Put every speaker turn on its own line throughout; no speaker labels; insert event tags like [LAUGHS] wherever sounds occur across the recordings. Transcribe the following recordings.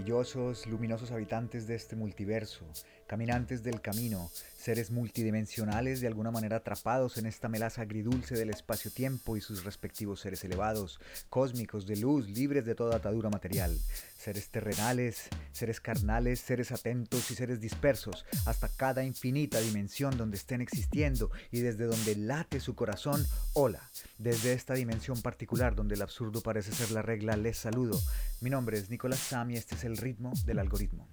Maravillosos, luminosos habitantes de este multiverso, caminantes del camino, seres multidimensionales de alguna manera atrapados en esta melaza agridulce del espacio-tiempo y sus respectivos seres elevados, cósmicos de luz, libres de toda atadura material, seres terrenales, seres carnales, seres atentos y seres dispersos, hasta cada infinita dimensión donde estén existiendo y desde donde late su corazón, hola, desde esta dimensión particular donde el absurdo parece ser la regla, les saludo. Mi nombre es Nicolás Sam y este es el ritmo del algoritmo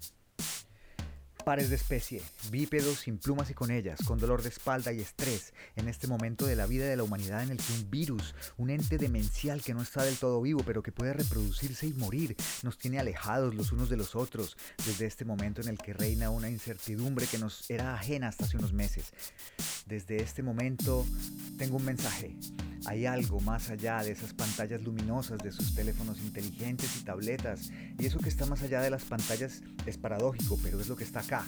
pares de especie, bípedos sin plumas y con ellas, con dolor de espalda y estrés, en este momento de la vida de la humanidad en el que un virus, un ente demencial que no está del todo vivo pero que puede reproducirse y morir, nos tiene alejados los unos de los otros, desde este momento en el que reina una incertidumbre que nos era ajena hasta hace unos meses. Desde este momento tengo un mensaje. Hay algo más allá de esas pantallas luminosas de sus teléfonos inteligentes y tabletas, y eso que está más allá de las pantallas es paradójico, pero es lo que está acá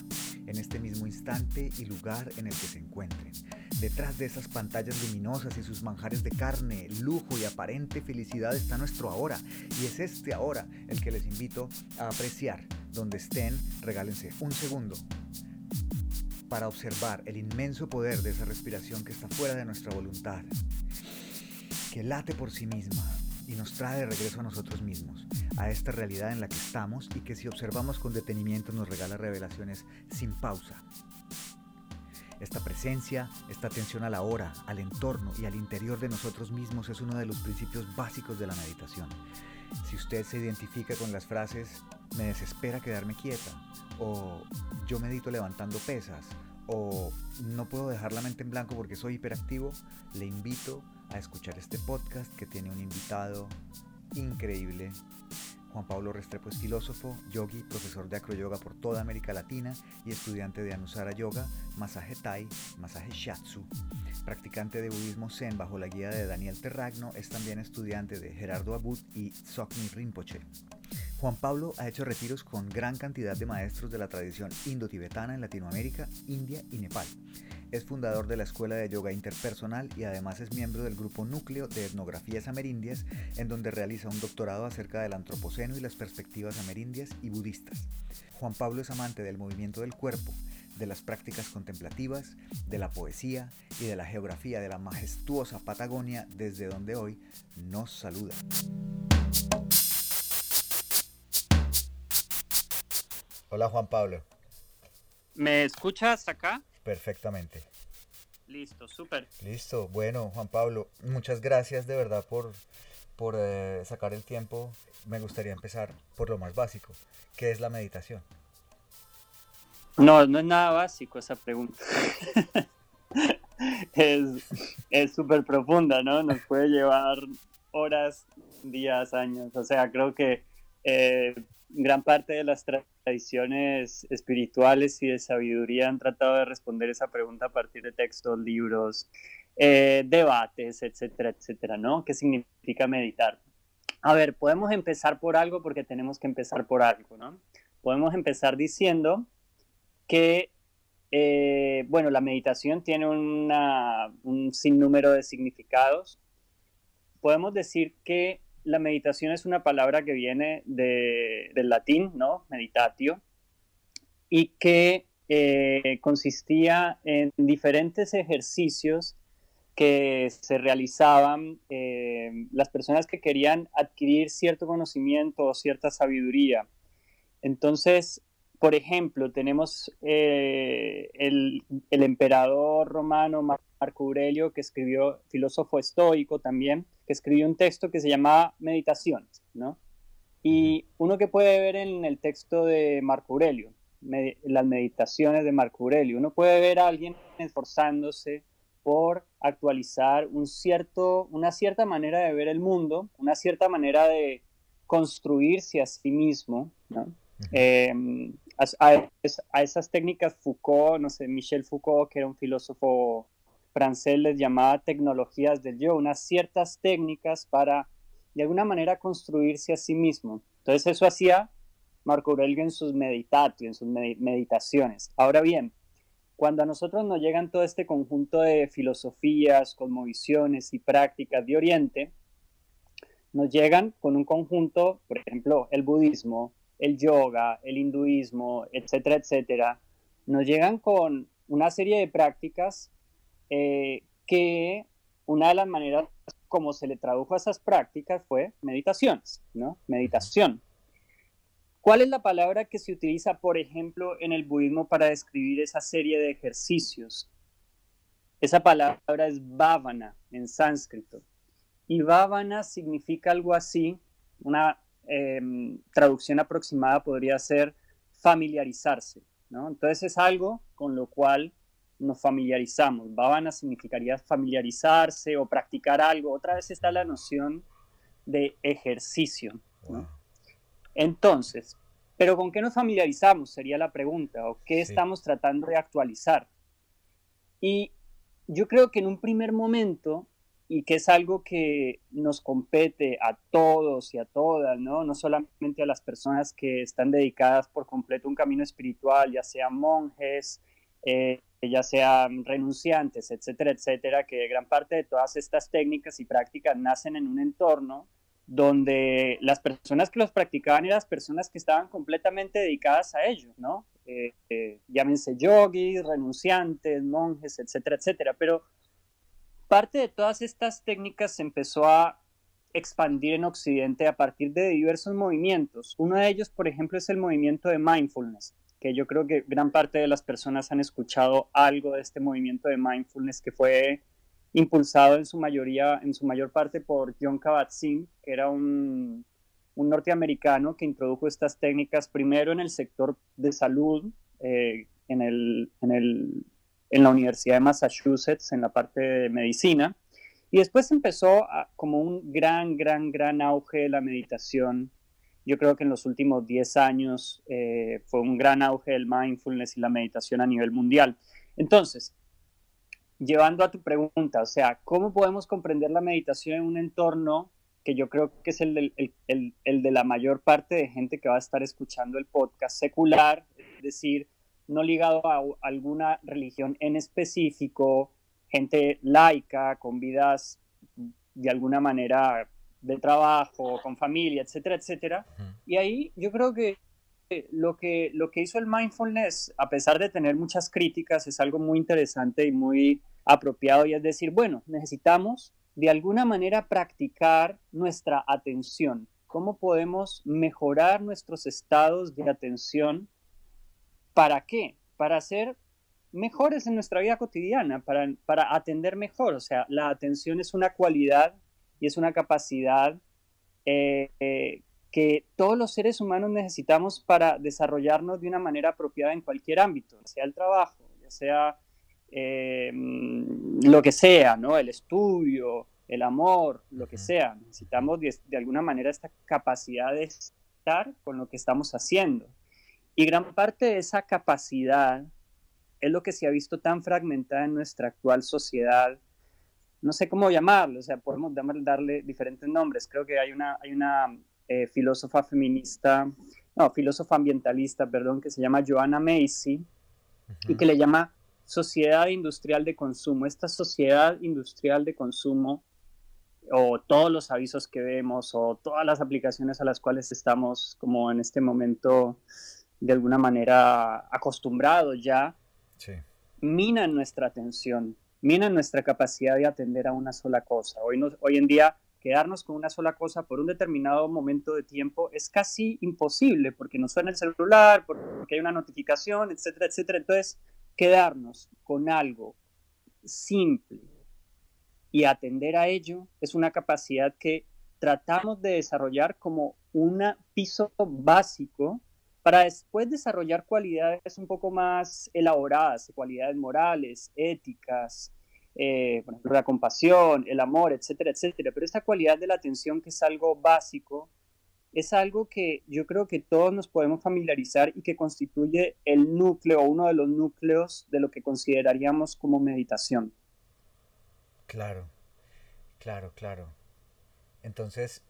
en este mismo instante y lugar en el que se encuentren. Detrás de esas pantallas luminosas y sus manjares de carne, lujo y aparente felicidad está nuestro ahora. Y es este ahora el que les invito a apreciar. Donde estén, regálense un segundo para observar el inmenso poder de esa respiración que está fuera de nuestra voluntad, que late por sí misma y nos trae de regreso a nosotros mismos a esta realidad en la que estamos y que si observamos con detenimiento nos regala revelaciones sin pausa. Esta presencia, esta atención a la hora, al entorno y al interior de nosotros mismos es uno de los principios básicos de la meditación. Si usted se identifica con las frases me desespera quedarme quieta o yo medito levantando pesas o no puedo dejar la mente en blanco porque soy hiperactivo, le invito a escuchar este podcast que tiene un invitado increíble Juan Pablo Restrepo es filósofo, yogi, profesor de acroyoga por toda América Latina y estudiante de Anusara Yoga, masaje Thai, masaje Shatsu. Practicante de budismo Zen bajo la guía de Daniel Terragno, es también estudiante de Gerardo Abud y Sokni Rinpoche. Juan Pablo ha hecho retiros con gran cantidad de maestros de la tradición indo-tibetana en Latinoamérica, India y Nepal. Es fundador de la Escuela de Yoga Interpersonal y además es miembro del grupo Núcleo de Etnografías Amerindias, en donde realiza un doctorado acerca del antropoceno y las perspectivas amerindias y budistas. Juan Pablo es amante del movimiento del cuerpo, de las prácticas contemplativas, de la poesía y de la geografía de la majestuosa Patagonia, desde donde hoy nos saluda. Hola Juan Pablo.
¿Me escuchas acá?
Perfectamente.
Listo, súper.
Listo. Bueno, Juan Pablo, muchas gracias de verdad por, por eh, sacar el tiempo. Me gustaría empezar por lo más básico, ¿qué es la meditación?
No, no es nada básico esa pregunta. [LAUGHS] es súper profunda, ¿no? Nos puede llevar horas, días, años. O sea, creo que eh, gran parte de las tradiciones espirituales y de sabiduría han tratado de responder esa pregunta a partir de textos, libros, eh, debates, etcétera, etcétera, ¿no? ¿Qué significa meditar? A ver, podemos empezar por algo porque tenemos que empezar por algo, ¿no? Podemos empezar diciendo que, eh, bueno, la meditación tiene un sinnúmero de significados. Podemos decir que la meditación es una palabra que viene del latín, ¿no? Meditatio, y que eh, consistía en diferentes ejercicios que se realizaban eh, las personas que querían adquirir cierto conocimiento o cierta sabiduría. Entonces, por ejemplo, tenemos eh, el, el, emperador romano Marco Aurelio, que escribió, filósofo estoico también, que escribió un texto que se llamaba Meditaciones, ¿no? Y uno que puede ver en el texto de Marco Aurelio, las meditaciones de Marco Aurelio, uno puede ver a alguien esforzándose por actualizar un cierto, una cierta manera de ver el mundo, una cierta manera de construirse a sí mismo, ¿no? Em, a, a, esas técnicas Foucault, no sé, Michel Foucault, que era un filósofo francés les llamaba tecnologías del yo, unas ciertas técnicas para de alguna manera construirse a sí mismo. Entonces eso hacía Marco Aurelio en sus en sus meditaciones. Ahora bien, cuando a nosotros nos llegan todo este conjunto de filosofías, cosmovisiones y prácticas de Oriente, nos llegan con un conjunto, por ejemplo, el budismo, el yoga, el hinduismo, etcétera, etcétera, nos llegan con una serie de prácticas eh, que una de las maneras como se le tradujo a esas prácticas fue meditaciones, ¿no? Meditación. ¿Cuál es la palabra que se utiliza, por ejemplo, en el budismo para describir esa serie de ejercicios? Esa palabra es bhavana en sánscrito. Y bhavana significa algo así, una em, traducción aproximada podría ser familiarizarse, ¿no? Entonces es algo con lo cual nos familiarizamos. Bhavana significaría familiarizarse o practicar algo. Otra vez está la noción de ejercicio. Entonces, ¿pero con qué nos familiarizamos? Sería la pregunta. ¿O qué estamos tratando de actualizar? Y yo creo que en un primer momento, y que es algo que nos compete a todos y a todas, ¿no? No solamente a las personas que están dedicadas por completo a un camino espiritual, ya sean monjes, eh, ya sean renunciantes, etcétera, etcétera, que gran parte de todas estas técnicas y prácticas nacen en un entorno donde las personas que los practicaban eran las personas que estaban completamente dedicadas a ellos, ¿no? Eh, eh, llámense yogis, renunciantes, monjes, etcétera, etcétera. Pero parte de todas estas técnicas se empezó a expandir en Occidente a partir de diversos movimientos. Uno de ellos, por ejemplo, es el movimiento de mindfulness que yo creo que gran parte de las personas han escuchado algo de este movimiento de mindfulness que fue impulsado en su mayoría, en su mayor parte por John Kabat-Zinn, que era un, un, norteamericano que introdujo estas técnicas primero en el sector de salud, eh, en, el, en, el, en, la Universidad de Massachusetts, en la parte de medicina, y después empezó como un gran, gran, gran auge de la meditación yo creo que en los últimos 10 años eh, fue un gran auge del mindfulness y la meditación a nivel mundial. Entonces, llevando a tu pregunta, o sea, ¿cómo podemos comprender la meditación en un entorno que yo creo que es el, el, el, de la mayor parte de gente que va a estar escuchando el podcast secular, es decir, no ligado a alguna religión en específico, gente laica, con vidas de alguna manera de trabajo, con familia, etcétera, etcétera. Y ahí yo creo que lo, que lo que hizo el mindfulness, a pesar de tener muchas críticas, es algo muy interesante y muy apropiado y es decir, bueno, necesitamos de alguna manera practicar nuestra atención. ¿Cómo podemos mejorar nuestros estados de atención? ¿Para qué? Para ser mejores en nuestra vida cotidiana, para, para atender mejor. O sea, la atención es una cualidad y es una capacidad eh, eh, que todos los seres humanos necesitamos para desarrollarnos de una manera apropiada en cualquier ámbito, sea el trabajo, ya sea eh, lo que sea, ¿no? El estudio, el amor, lo que sea. Necesitamos de, de, alguna manera esta capacidad de estar con lo que estamos haciendo. Y gran parte de esa capacidad es lo que se ha visto tan fragmentada en nuestra actual sociedad no sé cómo llamarlo, o sea, podemos darle diferentes nombres. Creo que hay una, hay una eh, filósofa feminista, no, filósofa ambientalista, perdón, que se llama Joanna Macy y que le llama sociedad industrial de consumo. Esta sociedad industrial de consumo o todos los avisos que vemos o todas las aplicaciones a las cuales estamos como en este momento de alguna manera acostumbrados ya, sí. minan nuestra atención mina nuestra capacidad de atender a una sola cosa. Hoy, hoy en día, quedarnos con una sola cosa por un determinado momento de tiempo es casi imposible porque nos suena el celular, porque hay una notificación, etcétera, etcétera. Entonces, quedarnos con algo simple y atender a ello es una capacidad que tratamos de desarrollar como un piso básico para después desarrollar cualidades un poco más elaboradas, cualidades morales, éticas, eh, por ejemplo, la compasión, el amor, etcétera, etcétera. Pero esta cualidad de la atención, que es algo básico, es algo que yo creo que todos nos podemos familiarizar y que constituye el núcleo, uno de los núcleos de lo que consideraríamos como meditación.
Claro, claro, claro. Entonces,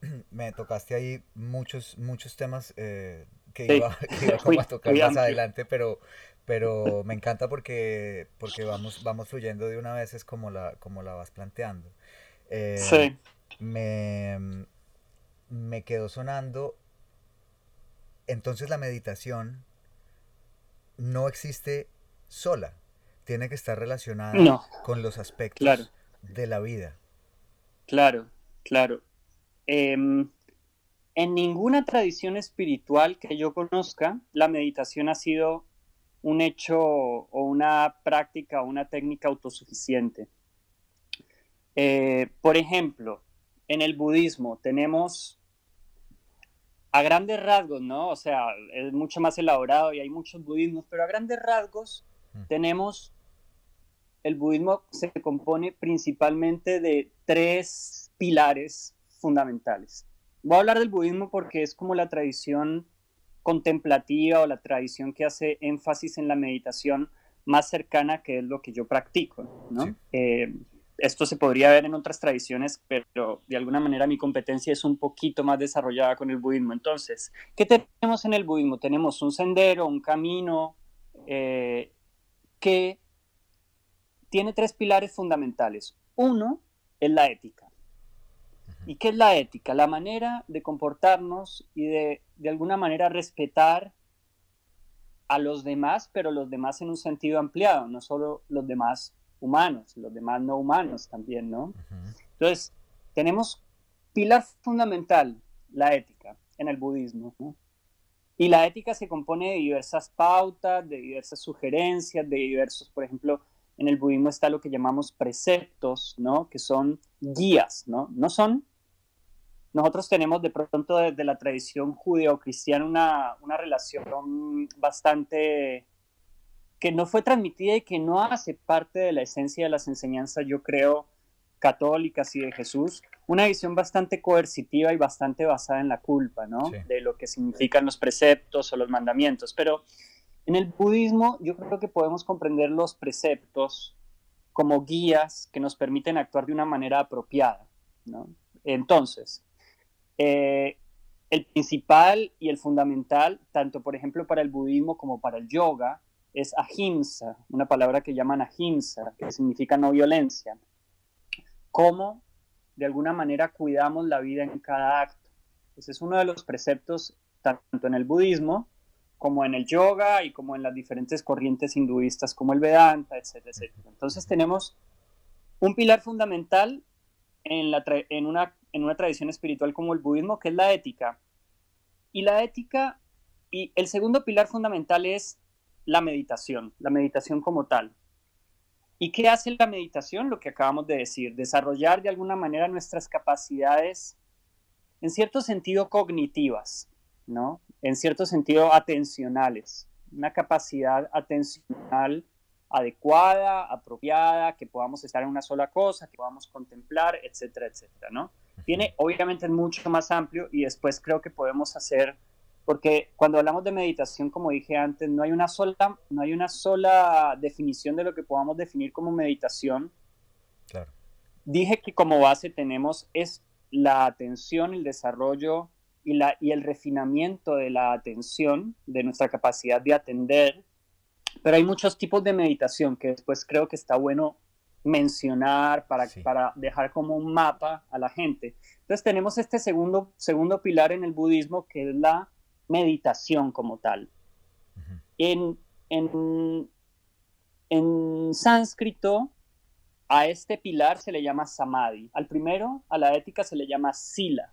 [CLEARS THROAT] me tocaste ahí muchos, muchos temas eh, que, iba, [LAUGHS] a tocar más adelante, pero, pero me encanta porque, porque vamos, vamos fluyendo de una vez, es como la, como la vas planteando. Eh, sí. Me, me quedó sonando, entonces la meditación no existe sola, tiene que estar relacionada con los aspectos de la vida.
Claro, claro. Em, en ninguna tradición espiritual que yo conozca, la meditación ha sido un hecho o una práctica o una técnica autosuficiente. Eh, por ejemplo, en el budismo tenemos a grandes rasgos, ¿no? O sea, es mucho más elaborado y hay muchos budismos, pero a grandes rasgos mm. tenemos, el budismo se compone principalmente de tres pilares fundamentales. Voy a hablar del budismo porque es como la tradición contemplativa o la tradición que hace énfasis en la meditación más cercana que es lo que yo practico, ¿no? Eh, esto se podría ver en otras tradiciones, pero de alguna manera mi competencia es un poquito más desarrollada con el budismo. Entonces, ¿qué tenemos en el budismo? Tenemos un sendero, un camino eh, que tiene tres pilares fundamentales. Uno es la ética. ¿Y qué es la ética? La manera de comportarnos y de, de alguna manera, respetar a los demás, pero los demás en un sentido ampliado, no solo los demás humanos, los demás no humanos también, ¿no? Entonces, tenemos pilar fundamental, la ética, en el budismo, ¿no? Y la ética se compone de diversas pautas, de diversas sugerencias, de diversos, por ejemplo, en el budismo está lo que llamamos preceptos, ¿no? Que son guías, ¿no? No son nosotros tenemos de pronto desde la tradición judeo-cristiana una, una, relación bastante que no fue transmitida y que no hace parte de la esencia de las enseñanzas, yo creo, católicas y de Jesús, una visión bastante coercitiva y bastante basada en la culpa, ¿no? De lo que significan los preceptos o los mandamientos. Pero en el budismo yo creo que podemos comprender los preceptos como guías que nos permiten actuar de una manera apropiada, ¿no? Entonces, eh, el principal y el fundamental, tanto por ejemplo para el budismo como para el yoga, es ahimsa, una palabra que llaman ahimsa, que significa no violencia. Cómo de alguna manera cuidamos la vida en cada acto. Ese es uno de los preceptos tanto en el budismo como en el yoga y como en las diferentes corrientes hinduistas como el Vedanta, etcétera, etcétera. Entonces tenemos un pilar fundamental en, una en una tradición espiritual como el budismo, que es la ética. Y la ética, y el segundo pilar fundamental es la meditación, la meditación como tal. ¿Y qué hace la meditación? Lo que acabamos de decir, desarrollar de alguna manera nuestras capacidades, en cierto sentido cognitivas, ¿no? En cierto sentido atencionales, una capacidad atencional adecuada, apropiada, que podamos estar en una sola cosa, que podamos contemplar, etcétera, etcétera, ¿no? Tiene, obviamente, mucho más amplio y después creo que podemos hacer, porque cuando hablamos de meditación, como dije antes, no hay una sola, no hay una sola definición de lo que podamos definir como meditación. Claro. Dije que como base tenemos es la atención, el desarrollo y, la, y el refinamiento de la atención, de nuestra capacidad de atender, pero hay muchos tipos de meditación que después creo que está bueno mencionar, para, para dejar como un mapa a la gente. Entonces tenemos este segundo, segundo pilar en el budismo que es la meditación como tal. en, en, en sánscrito, a este pilar se le llama samadhi. Al primero, a la ética, se le llama sila.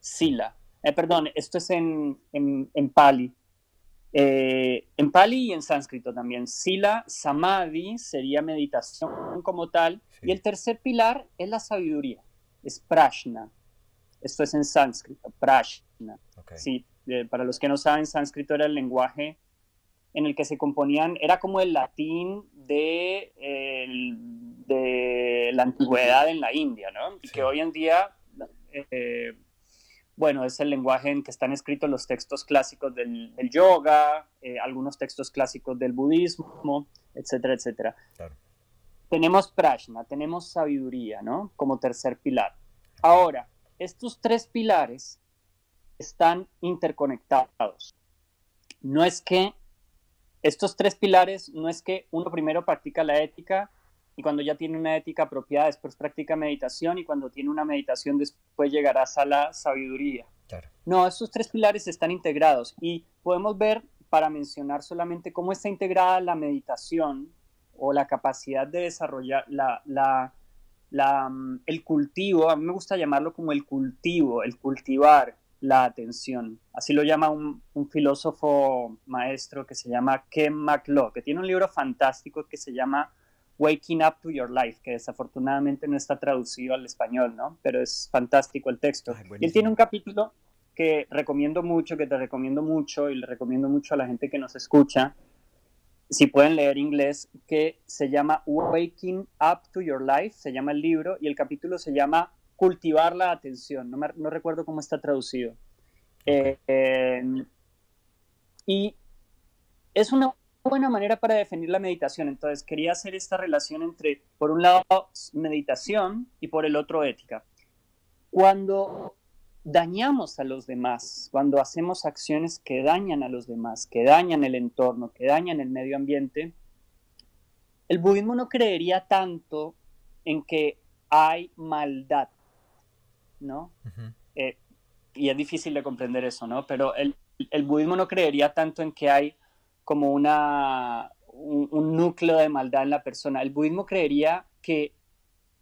Sila. Eh, perdón, esto es en, en, en Pali. Eh, en pali y en sánscrito también. Sila, samadhi sería meditación como tal. Y el tercer pilar es la sabiduría, es prashna. Esto es en sánscrito, prashna. Sí, para los que no saben, sánscrito era el lenguaje en el que se componían, era como el latín de, de la antigüedad en la India, ¿no? Y que hoy en día eh, bueno, es el lenguaje en que están escritos los textos clásicos del, yoga, eh, algunos textos clásicos del budismo, etcétera, etcétera. Tenemos prashna, tenemos sabiduría, ¿no? Como tercer pilar. Ahora, estos tres pilares están interconectados. No es que estos tres pilares, no es que uno primero practica la ética y cuando ya tiene una ética apropiada después practica meditación y cuando tiene una meditación después llegarás a la sabiduría. No, estos tres pilares están integrados y podemos ver, para mencionar solamente cómo está integrada la meditación o la capacidad de desarrollar la, la, mm, el cultivo, a mí me gusta llamarlo como el cultivo, el cultivar la atención. Así lo llama un, filósofo maestro que se llama Ken McLaw, que tiene un libro fantástico que se llama Waking Up to Your Life, que desafortunadamente no está traducido al español, ¿no? Pero es fantástico el texto. y él tiene un capítulo que recomiendo mucho, que te recomiendo mucho y le recomiendo mucho a la gente que nos escucha, si pueden leer inglés, que se llama Waking Up to Your Life, se llama el libro, y el capítulo se llama Cultivar la atención, no, no recuerdo cómo está traducido. Eh, y es una buena manera para definir la meditación, entonces quería hacer esta relación entre, por un lado, meditación y por el otro, ética. Cuando dañamos a los demás, cuando hacemos acciones que dañan a los demás, que dañan el entorno, que dañan el medio ambiente, el budismo no creería tanto en que hay maldad, ¿no? Eh, y es difícil de comprender eso, ¿no? Pero el, budismo no creería tanto en que hay como una, un núcleo de maldad en la persona. El budismo creería que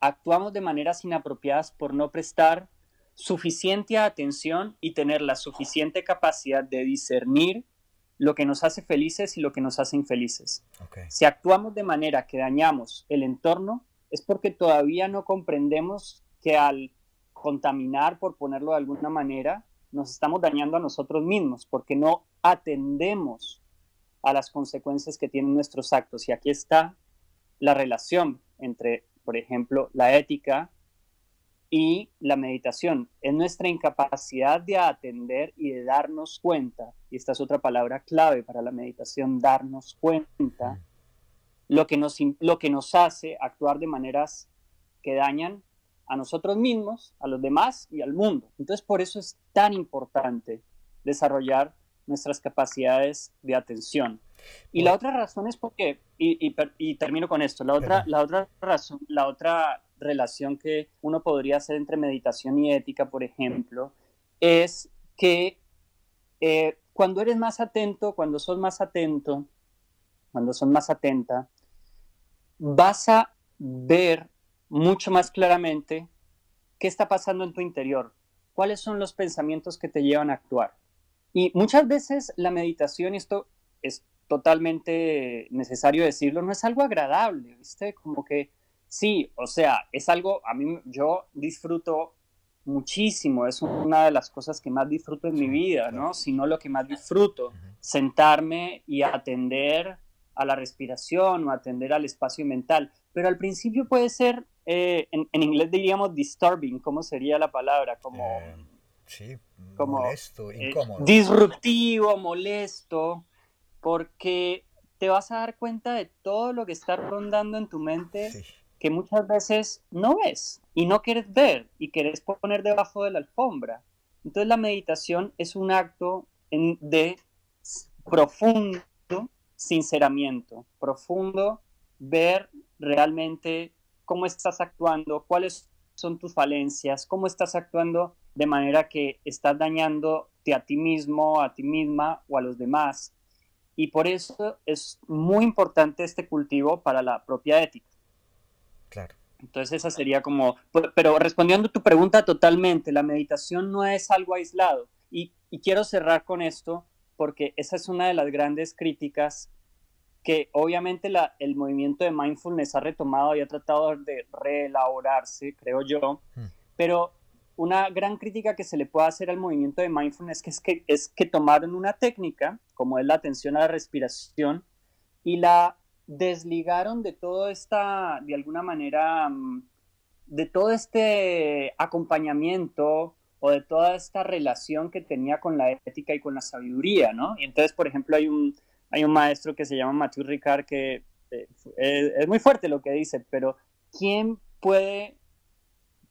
actuamos de maneras inapropiadas por no prestar suficiente atención y tener la suficiente capacidad de discernir lo que nos hace felices y lo que nos hace infelices. Si actuamos de manera que dañamos el entorno, es porque todavía no comprendemos que al contaminar, por ponerlo de alguna manera, nos estamos dañando a nosotros mismos, porque no atendemos a las consecuencias que tienen nuestros actos. Y aquí está la relación entre, por ejemplo, la ética y la meditación es nuestra incapacidad de atender y de darnos cuenta, y esta es otra palabra clave para la meditación, darnos cuenta, lo que nos, lo que nos hace actuar de maneras que dañan a nosotros mismos, a los demás y al mundo. Entonces por eso es tan importante desarrollar nuestras capacidades de atención. Y la otra razón es porque, y, y, termino con esto, la otra, la otra razón, la otra relación que uno podría hacer entre meditación y ética, por ejemplo, es que eh, cuando eres más atento, cuando sos más atento, cuando sos más atenta, vas a ver mucho más claramente qué está pasando en tu interior, cuáles son los pensamientos que te llevan a actuar. Y muchas veces la meditación, y esto es totalmente necesario decirlo, no es algo agradable, ¿viste? Como que Sí, o sea, es algo, a mí yo disfruto muchísimo, es una de las cosas que más disfruto en mi vida, ¿no? Si no lo que más disfruto, sentarme y atender a la respiración o atender al espacio mental. Pero al principio puede ser, eh, en, inglés diríamos disturbing, ¿cómo sería la palabra? Como, eh,
sí, molesto, eh, incómodo.
disruptivo, molesto, porque te vas a dar cuenta de todo lo que está rondando en tu mente que muchas veces no ves y no quieres ver y quieres poner debajo de la alfombra. Entonces la meditación es un acto de profundo sinceramiento, profundo ver realmente cómo estás actuando, cuáles son tus falencias, cómo estás actuando de manera que estás dañándote a ti mismo, a ti misma o a los demás. Y por eso es muy importante este cultivo para la propia ética.
Claro.
Entonces esa sería como, pero respondiendo a tu pregunta totalmente, la meditación no es algo aislado. Y, quiero cerrar con esto porque esa es una de las grandes críticas que obviamente la, el movimiento de mindfulness ha retomado y ha tratado de reelaborarse, creo yo, hmm. pero una gran crítica que se le puede hacer al movimiento de mindfulness que es, que es que tomaron una técnica, como es la atención a la respiración, y la desligaron de todo esta, de alguna manera, mm, de todo este acompañamiento o de toda esta relación que tenía con la ética y con la sabiduría, ¿no? Y entonces, por ejemplo, hay un, hay un maestro que se llama Mathieu Ricard que eh, es, muy fuerte lo que dice, pero ¿quién puede,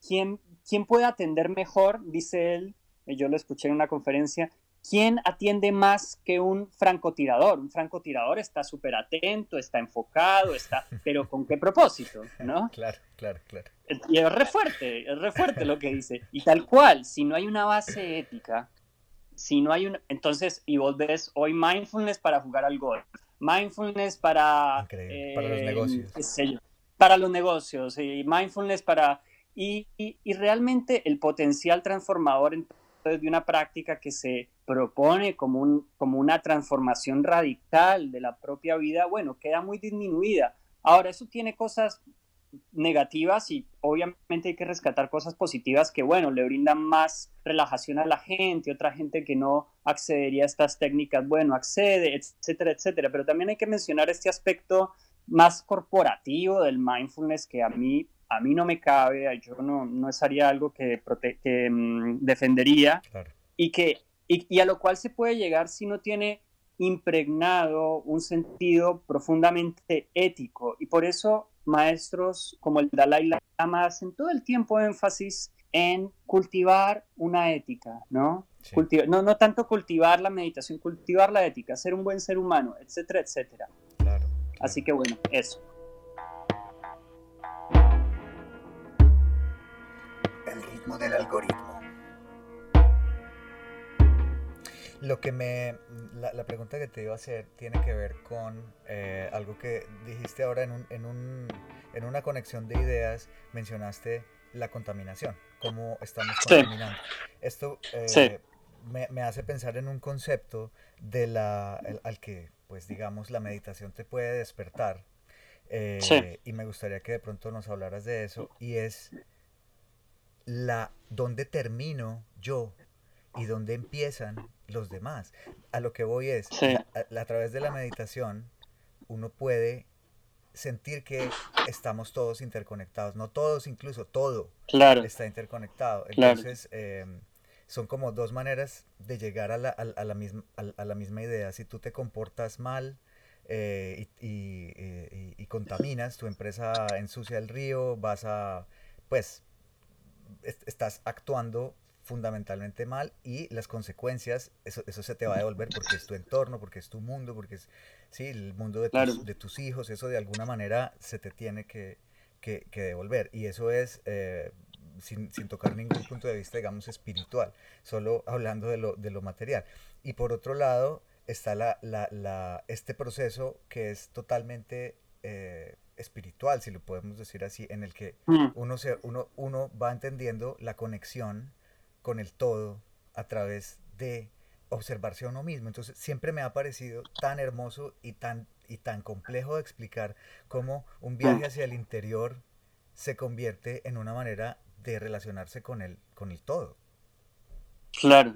quién ¿quién puede atender mejor? Dice él, yo lo escuché en una conferencia, ¿quién atiende más que un francotirador? Un francotirador está súper atento, está enfocado, está, [LAUGHS] pero ¿con qué propósito? ¿no?
Claro, claro, claro.
Y es re fuerte, es re fuerte lo que dice. Y tal cual, si no hay una base ética, si no hay un... Entonces, y vos ves hoy mindfulness para jugar al golf, mindfulness para...
para los eh, negocios.
para los negocios, y mindfulness para... Y, realmente el potencial transformador de una práctica que se propone como, un, como una transformación radical de la propia vida, bueno, queda muy disminuida. Ahora, eso tiene cosas negativas y obviamente hay que rescatar cosas positivas que, bueno, le brindan más relajación a la gente, otra gente que no accedería a estas técnicas, bueno, accede, etcétera, etcétera. Pero también hay que mencionar este aspecto más corporativo del mindfulness que a mí, a mí no me cabe, yo no, no sería algo que, que mm, defendería y, que, y a lo cual se puede llegar si no tiene impregnado un sentido profundamente ético. Y por eso maestros como el Dalai Lama hacen todo el tiempo énfasis en cultivar una ética, ¿no? no, no tanto cultivar la meditación, cultivar la ética, ser un buen ser humano, etcétera, etcétera. Así que bueno, eso.
El ritmo del algoritmo. Lo que me. La, pregunta que te iba a hacer tiene que ver con eh, algo que dijiste ahora en, un, en, un, en una conexión de ideas. Mencionaste la contaminación, cómo estamos contaminando. Esto eh, me, me, hace pensar en un concepto de la, al que, pues digamos, la meditación te puede despertar. Eh, y me gustaría que de pronto nos hablaras de eso. Y es la dónde termino yo y dónde empiezan los demás. A lo que voy es, a, través de la meditación, uno puede sentir que estamos todos interconectados, no todos, incluso todo
claro.
está interconectado. Entonces, em, son como dos maneras de llegar a la, a, la misma, a, la misma idea. Si tú te comportas mal eh, y, y, y, contaminas, tu empresa ensucia el río, vas a, pues, estás actuando fundamentalmente mal y las consecuencias, eso, eso se te va a devolver porque es tu entorno, porque es tu mundo, porque es sí, el mundo de, tus, de tus hijos, eso de alguna manera se te tiene que, que, devolver. Y eso es, eh, sin, sin, tocar ningún punto de vista, digamos, espiritual, solo hablando de lo, de lo material. Y por otro lado está la, la, la, este proceso que es totalmente... Eh, espiritual, si lo podemos decir así, en el que mm. uno, se, uno, uno va entendiendo la conexión con el todo a través de observarse a uno mismo. Entonces siempre me ha parecido tan hermoso y tan, y tan complejo de explicar cómo un viaje hacia el interior se convierte en una manera de relacionarse con el, con el todo.
Claro.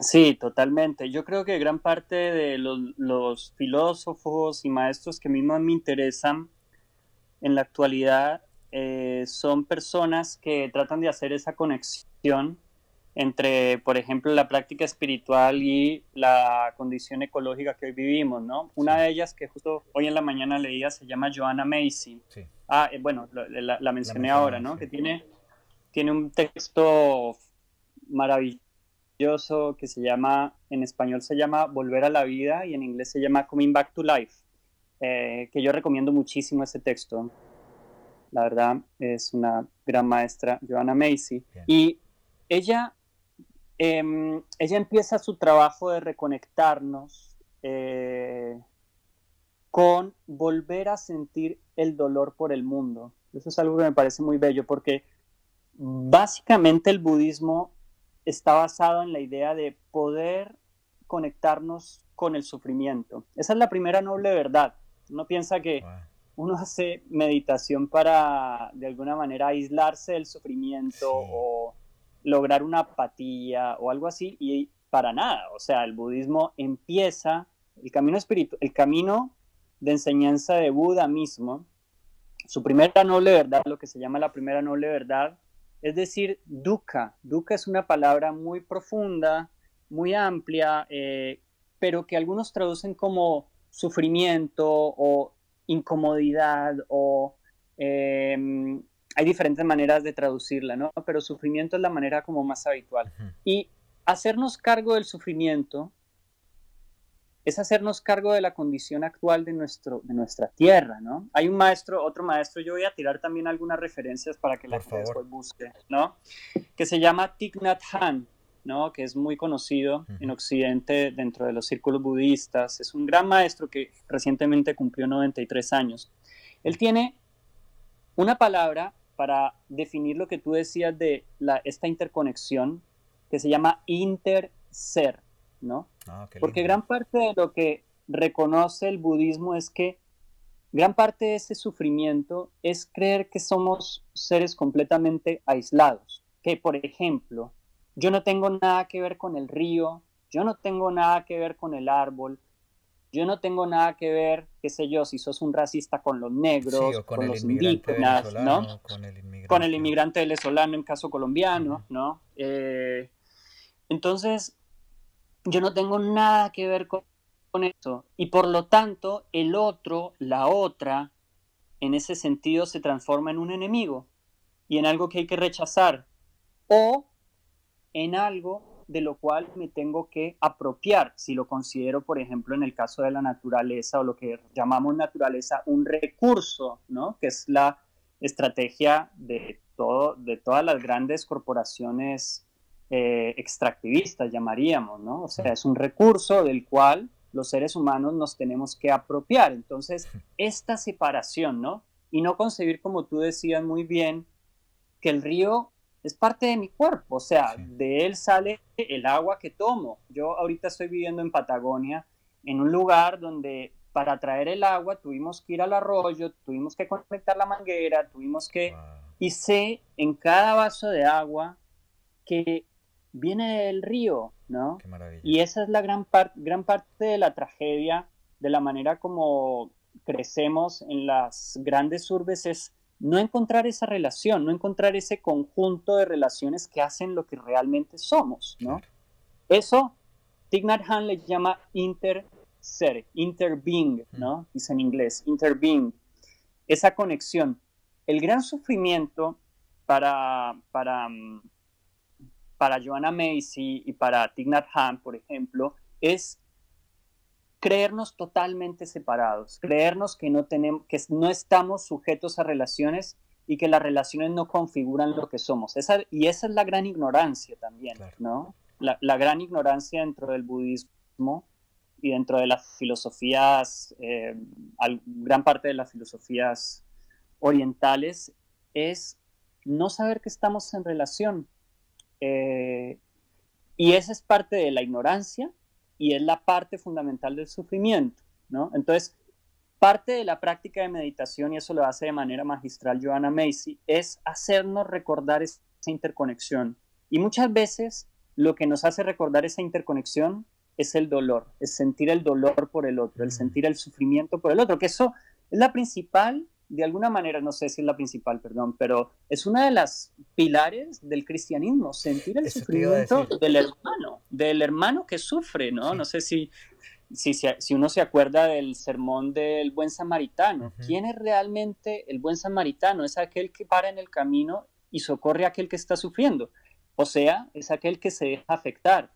Sí, totalmente. Yo creo que gran parte de los, filósofos y maestros que a mí más me interesan en la actualidad eh, son personas que tratan de hacer esa conexión entre, por ejemplo, la práctica espiritual y la condición ecológica que hoy vivimos, ¿no? Una de ellas que justo hoy en la mañana leía se llama Joanna Macy. Ah, eh, bueno, la, mencioné ahora, ¿no? Que tiene, tiene un texto maravilloso que se llama, en español se llama Volver a la vida y en inglés se llama Coming Back to Life, eh, que yo recomiendo muchísimo ese texto. La verdad es una gran maestra, Joanna Macy. Y ella, em, ella empieza su trabajo de reconectarnos eh, con volver a sentir el dolor por el mundo. Eso es algo que me parece muy bello porque básicamente el budismo está basado en la idea de poder conectarnos con el sufrimiento. Esa es la primera noble verdad. Uno piensa que uno hace meditación para de alguna manera aislarse del sufrimiento o lograr una apatía o algo así y para nada, o sea, el budismo empieza, el camino espiritual, el camino de enseñanza de Buda mismo, su primera noble verdad, lo que se llama la primera noble verdad, es decir, dukkha. Dukkha es una palabra muy profunda, muy amplia, eh, pero que algunos traducen como sufrimiento o incomodidad o em, hay diferentes maneras de traducirla, ¿no? Pero sufrimiento es la manera como más habitual. Y hacernos cargo del sufrimiento es hacernos cargo de la condición actual de, nuestro, de nuestra tierra, ¿no? Hay un maestro, otro maestro, yo voy a tirar también algunas referencias para que la gente después busque, ¿no? Que se llama Thich Nhat Hanh, ¿no? Que es muy conocido en Occidente dentro de los círculos budistas. Es un gran maestro que recientemente cumplió 93 años. Él tiene una palabra para definir lo que tú decías de la, esta interconexión que se llama interser, ¿no? Ah, Porque gran parte de lo que reconoce el budismo es que gran parte de ese sufrimiento es creer que somos seres completamente aislados. Que, por ejemplo, yo no tengo nada que ver con el río, yo no tengo nada que ver con el árbol, yo no tengo nada que ver, qué sé yo, si sos un racista con los negros, con, los indígenas, ¿no? Con el, inmigrante. con el inmigrante venezolano en caso colombiano, ¿no? Eh, entonces, yo no tengo nada que ver con, eso. Y por lo tanto, el otro, la otra, en ese sentido se transforma en un enemigo y en algo que hay que rechazar. O en algo de lo cual me tengo que apropiar, si lo considero, por ejemplo, en el caso de la naturaleza o lo que llamamos naturaleza, un recurso, ¿no? Que es la estrategia de, todo, de todas las grandes corporaciones eh, extractivistas, llamaríamos, ¿no? O sea, es un recurso del cual los seres humanos nos tenemos que apropiar. Entonces, esta separación, ¿no? Y no concebir, como tú decías muy bien, que el río es parte de mi cuerpo, o sea, de él sale el agua que tomo. Yo ahorita estoy viviendo en Patagonia, en un lugar donde para traer el agua tuvimos que ir al arroyo, tuvimos que conectar la manguera, tuvimos que... Y sé en cada vaso de agua que viene del río, ¿no? Qué maravilla. Y esa es la gran, gran parte de la tragedia, de la manera como crecemos en las grandes urbes, es no encontrar esa relación, no encontrar ese conjunto de relaciones que hacen lo que realmente somos, ¿no? Eso, Thich Han le llama interser, interbeing, ¿no? Dice en inglés, interbeing. Esa conexión. El gran sufrimiento para, para mm, para Joanna Macy y para Tignat Han, por ejemplo, es creernos totalmente separados, creernos que no, tenemos, que no estamos sujetos a relaciones y que las relaciones no configuran lo que somos. Esa, y esa es la gran ignorancia también, ¿no? La, gran ignorancia dentro del budismo y dentro de las filosofías, eh, gran parte de las filosofías orientales, es no saber que estamos en relación, eh, y esa es parte de la ignorancia y es la parte fundamental del sufrimiento, ¿no? Entonces, parte de la práctica de meditación, y eso lo hace de manera magistral Joanna Macy, es hacernos recordar esa interconexión. Y muchas veces lo que nos hace recordar esa interconexión es el dolor, es sentir el dolor por el otro, el mm. sentir el sufrimiento por el otro, que eso es la principal de alguna manera, no sé si es la principal, perdón, pero es una de las pilares del cristianismo, sentir el sufrimiento del hermano, del hermano que sufre, ¿no? No sé si, si, si, uno se acuerda del sermón del buen samaritano. ¿Quién es realmente el buen samaritano? Es aquel que para en el camino y socorre a aquel que está sufriendo. O sea, es aquel que se deja afectar,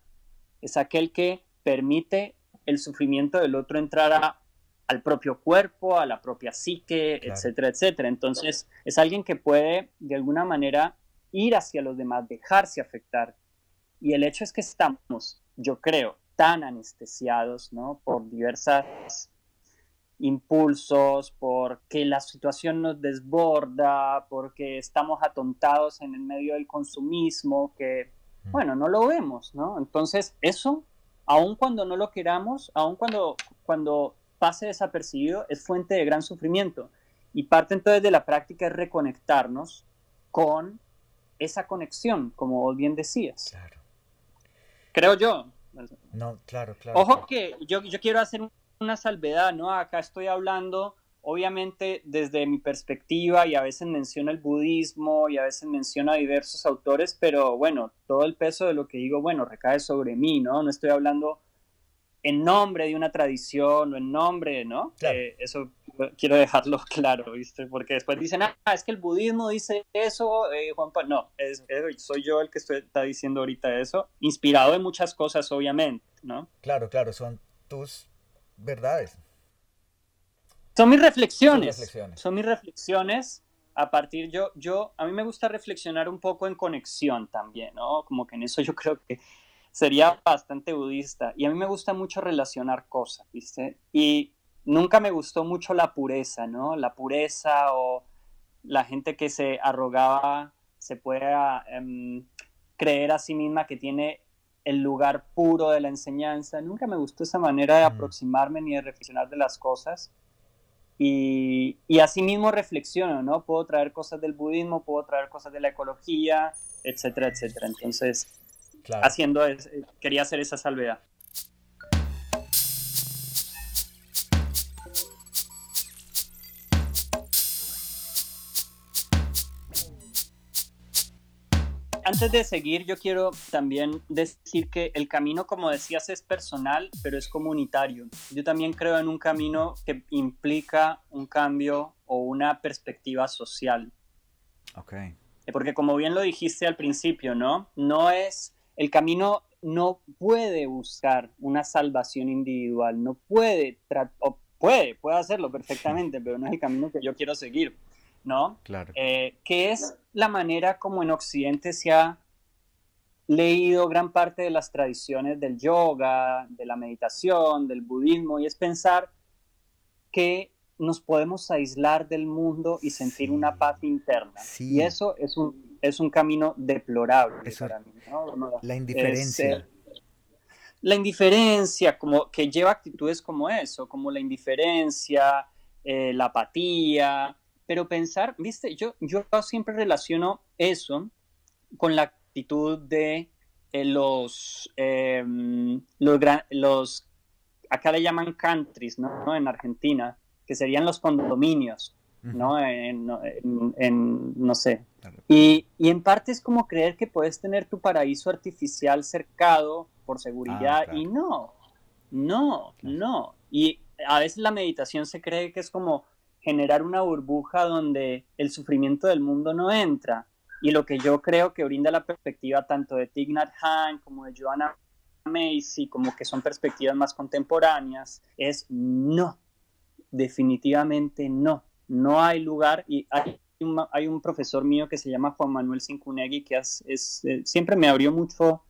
es aquel que permite el sufrimiento del otro entrar a al propio cuerpo, a la propia psique, etcétera, etcétera. Entonces, es alguien que puede de alguna manera ir hacia los demás, dejarse afectar. Y el hecho es que estamos, yo creo, tan anestesiados, ¿no? Por diversos impulsos, porque la situación nos desborda, porque estamos atontados en el medio del consumismo, que, mm. bueno, no lo vemos, ¿no? Entonces, eso, aun cuando no lo queramos, aun cuando, cuando pase desapercibido es fuente de gran sufrimiento. Y parte entonces de la práctica es reconectarnos con esa conexión, como vos bien decías. Claro. Creo yo.
No, claro, claro.
Ojo que yo, yo quiero hacer una salvedad, ¿no? Acá estoy hablando, obviamente, desde mi perspectiva y a veces menciono el budismo y a veces menciono a diversos autores, pero bueno, todo el peso de lo que digo, bueno, recae sobre mí, ¿no? No estoy hablando en nombre de una tradición o en nombre, ¿no? Eh, eso quiero dejarlo [LAUGHS] claro, ¿viste? Porque después dicen, ah, es que el budismo dice eso, eh, Juan Pablo. No, es, soy yo el que está diciendo ahorita eso, inspirado en muchas cosas, obviamente, ¿no?
Claro, claro, son tus verdades.
Son mis reflexiones. Son, reflexiones. son mis reflexiones a partir yo, yo, a mí me gusta reflexionar un poco en conexión también, ¿no? Como que en eso yo creo que sería bastante budista. Y a mí me gusta mucho relacionar cosas, ¿viste? Y nunca me gustó mucho la pureza, ¿no? La pureza o la gente que se arrogaba, se puede em, creer a sí misma que tiene el lugar puro de la enseñanza. Nunca me gustó esa manera de mm. aproximarme ni de reflexionar de las cosas. Y, y así mismo reflexiono, ¿no? Puedo traer cosas del budismo, puedo traer cosas de la ecología, etcétera, etcétera. Entonces, haciendo, eh, quería hacer esa salvedad. Antes de seguir, yo quiero también decir que el camino, como decías, es personal, pero es comunitario. Yo también creo en un camino que implica un cambio o una perspectiva social.
Ok.
Porque como bien lo dijiste al principio, ¿no? No es el camino no puede buscar una salvación individual, no puede, o puede, puede hacerlo perfectamente, pero no es el camino que yo quiero seguir, ¿no?
Claro.
Eh, que es la manera como en Occidente se ha leído gran parte de las tradiciones del yoga, de la meditación, del budismo, y es pensar que nos podemos aislar del mundo y sentir una paz interna. Y eso es un es un camino deplorable para mí.
La indiferencia.
Eh, la indiferencia, como que lleva actitudes como eso, como la indiferencia, eh, la apatía, pero pensar, viste, yo, yo siempre relaciono eso con la actitud de eh, los, los, los, acá le llaman countries, ¿no? En Argentina, que serían los condominios. ¿No? En, no sé. Y, y, en parte es como creer que puedes tener tu paraíso artificial cercado por seguridad ah, y no, no, no. Y a veces la meditación se cree que es como generar una burbuja donde el sufrimiento del mundo no entra. Y lo que yo creo que brinda la perspectiva tanto de Thich Nhat Hanh como de Joanna Macy, como que son perspectivas más contemporáneas, es no, definitivamente no no hay lugar y hay un, hay un profesor mío que se llama Juan Manuel Sincunegui que es, eh, siempre me abrió mucho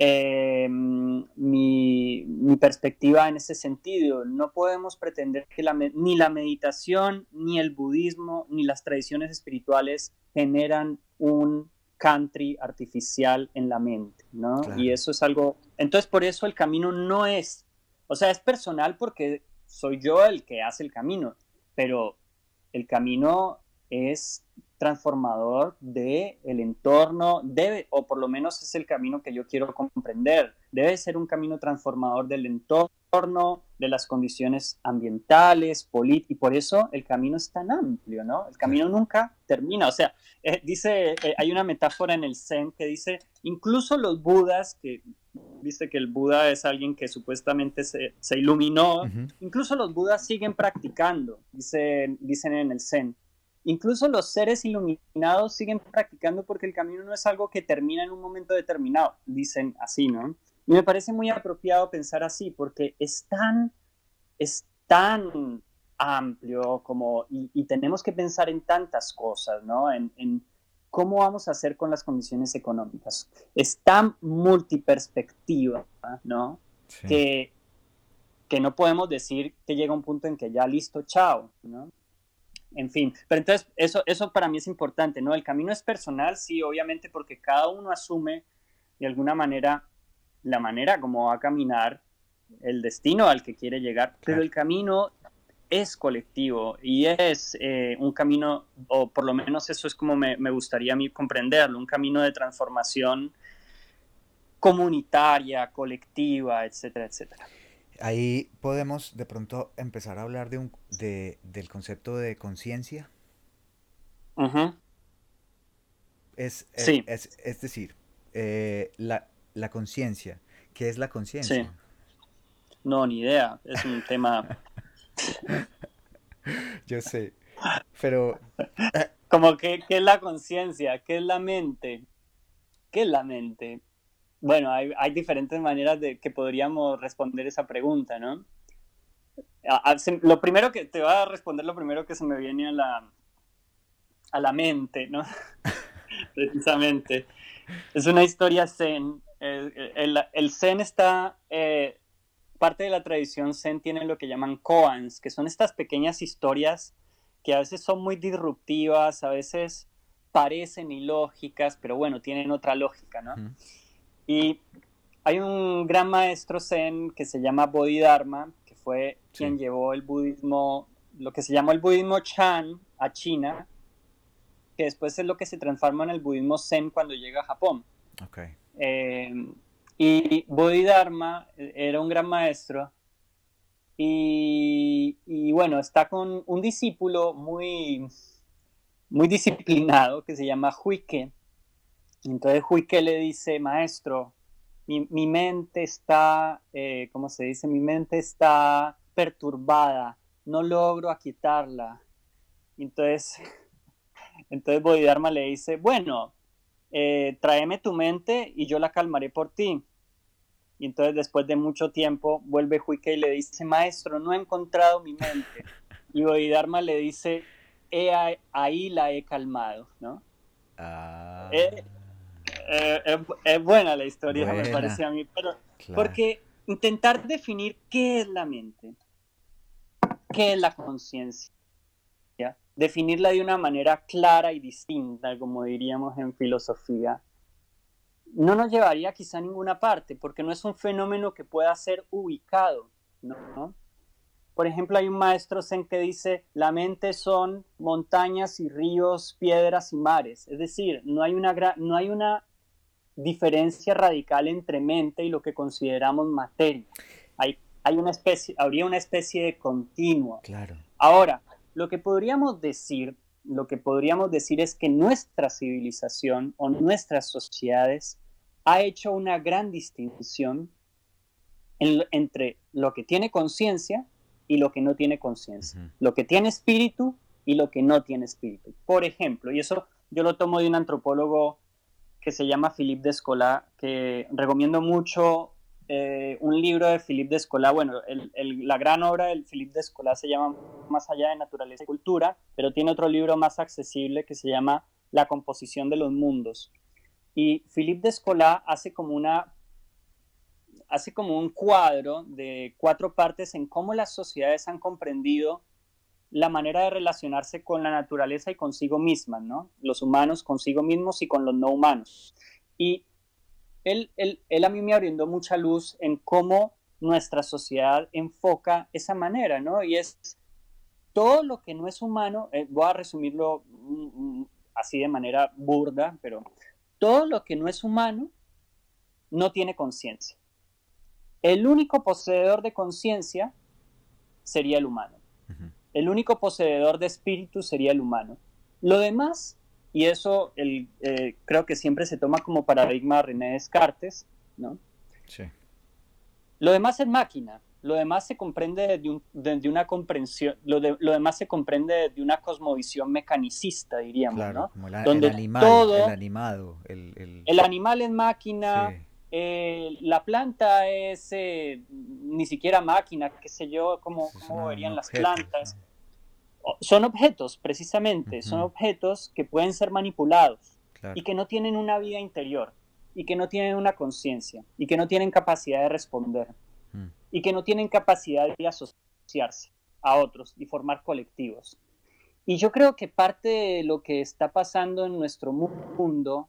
eh, mi, perspectiva en ese sentido. No podemos pretender que ni la meditación, ni el budismo, ni las tradiciones espirituales generan un country artificial en la mente, ¿no? Y eso es algo... Entonces, por eso el camino no es, o sea, es personal porque soy yo el que hace el camino, pero el camino es transformador de el entorno, debe, o por lo menos es el camino que yo quiero comprender, debe ser un camino transformador del entorno, de las condiciones ambientales, y por eso el camino es tan amplio, ¿no? El camino nunca termina, o sea, eh, dice, eh, hay una metáfora en el Zen que dice, incluso los budas, que viste que el Buda es alguien que supuestamente se, iluminó, incluso los Budas siguen practicando, dicen, dicen en el Zen. Incluso los seres iluminados siguen practicando porque el camino no es algo que termina en un momento determinado, dicen así, ¿no? Y me parece muy apropiado pensar así porque es tan, es tan amplio como, y, tenemos que pensar en tantas cosas, ¿no? en ¿cómo vamos a hacer con las condiciones económicas? Es tan multiperspectiva, ¿no? Que, que no podemos decir que llega un punto en que ya listo, chao, ¿no? En fin, pero entonces eso, eso para mí es importante, ¿no? El camino es personal, sí, obviamente, porque cada uno asume de alguna manera la manera como va a caminar, el destino al que quiere llegar, pero el camino es colectivo y es eh, un camino, o por lo menos eso es como me, gustaría a mí comprenderlo, un camino de transformación comunitaria, colectiva, etcétera, etcétera.
Ahí podemos de pronto empezar a hablar de un, de, del concepto de conciencia. es, es, decir, eh, la, la conciencia. ¿Qué es la conciencia?
No, ni idea. Es un tema. [LAUGHS]
Yo sé. Pero.
Como que, ¿qué es la conciencia? ¿Qué es la mente? ¿Qué es la mente? Bueno, hay, diferentes maneras de que podríamos responder esa pregunta, ¿no? lo primero que te va a responder lo primero que se me viene a la, a la mente, ¿no? [LAUGHS] Precisamente. Es una historia zen. El, el, zen está, eh, parte de la tradición zen tiene lo que llaman koans, que son estas pequeñas historias que a veces son muy disruptivas, a veces parecen ilógicas, pero bueno, tienen otra lógica, ¿no? Y hay un gran maestro zen que se llama Bodhidharma, que fue quien llevó el budismo, lo que se llamó el budismo Chan a China, que después es lo que se transforma en el budismo zen cuando llega a Japón.
Okay.
Eh, y Bodhidharma era un gran maestro y, bueno, está con un discípulo muy, muy disciplinado que se llama Huike. Entonces Huike le dice, maestro, mi, mi mente está, eh, ¿cómo se dice? Mi mente está perturbada, no logro aquitarla. Entonces [LAUGHS] entonces Bodhidharma le dice, bueno, eh, tráeme tu mente y yo la calmaré por ti. Y entonces después de mucho tiempo vuelve Huike y le dice, maestro, no he encontrado mi mente. Y Bodhidharma le dice, ahí la he calmado, ¿no?
Ah.
Eh, eh, es buena la historia, me parece a mí, pero porque intentar definir qué es la mente, qué es la conciencia, definirla de una manera clara y distinta, como diríamos en filosofía, no nos llevaría quizá a ninguna parte, porque no es un fenómeno que pueda ser ubicado, ¿no? Por ejemplo, hay un maestro zen que dice, la mente son montañas y ríos, piedras y mares. Es decir, no hay una, no hay una diferencia radical entre mente y lo que consideramos materia. Hay, hay una especie, habría una especie de continuo.
Claro.
Ahora, lo que podríamos decir, lo que podríamos decir es que nuestra civilización o nuestras sociedades ha hecho una gran distinción entre lo que tiene conciencia y lo que no tiene conciencia, lo que tiene espíritu y lo que no tiene espíritu. Por ejemplo, y eso yo lo tomo de un antropólogo que se llama Philippe Descola, que recomiendo mucho eh, un libro de Philippe Descola, bueno, la gran obra de Philippe Descola se llama Más allá de naturaleza y cultura, pero tiene otro libro más accesible que se llama La composición de los mundos. Y Philippe Descola hace como una hace como un cuadro de cuatro partes en cómo las sociedades han comprendido la manera de relacionarse con la naturaleza y consigo mismas, ¿no? Los humanos consigo mismos y con los no humanos. Y él, a mí me brindó mucha luz en cómo nuestra sociedad enfoca esa manera, ¿no? Y es todo lo que no es humano, eh, voy a resumirlo mm, mm, así de manera burda, pero todo lo que no es humano no tiene conciencia. El único poseedor de conciencia sería el humano. El único poseedor de espíritu sería el humano. Lo demás y eso el, eh, creo que siempre se toma como paradigma René Descartes, ¿no?
Sí.
Lo demás es máquina, lo demás se comprende desde, una comprensión, lo, lo, demás se comprende de una cosmovisión mecanicista, diríamos, ¿no?
Como Donde el animal, todo, el animado, el,
el... animal es máquina, eh, la planta es eh, ni siquiera máquina, qué sé yo, cómo, cómo verían las plantas son objetos, precisamente, son objetos que pueden ser manipulados y que no tienen una vida interior y que no tienen una conciencia y que no tienen capacidad de responder mm. y que no tienen capacidad de asociarse a otros y formar colectivos. Y yo creo que parte de lo que está pasando en nuestro mundo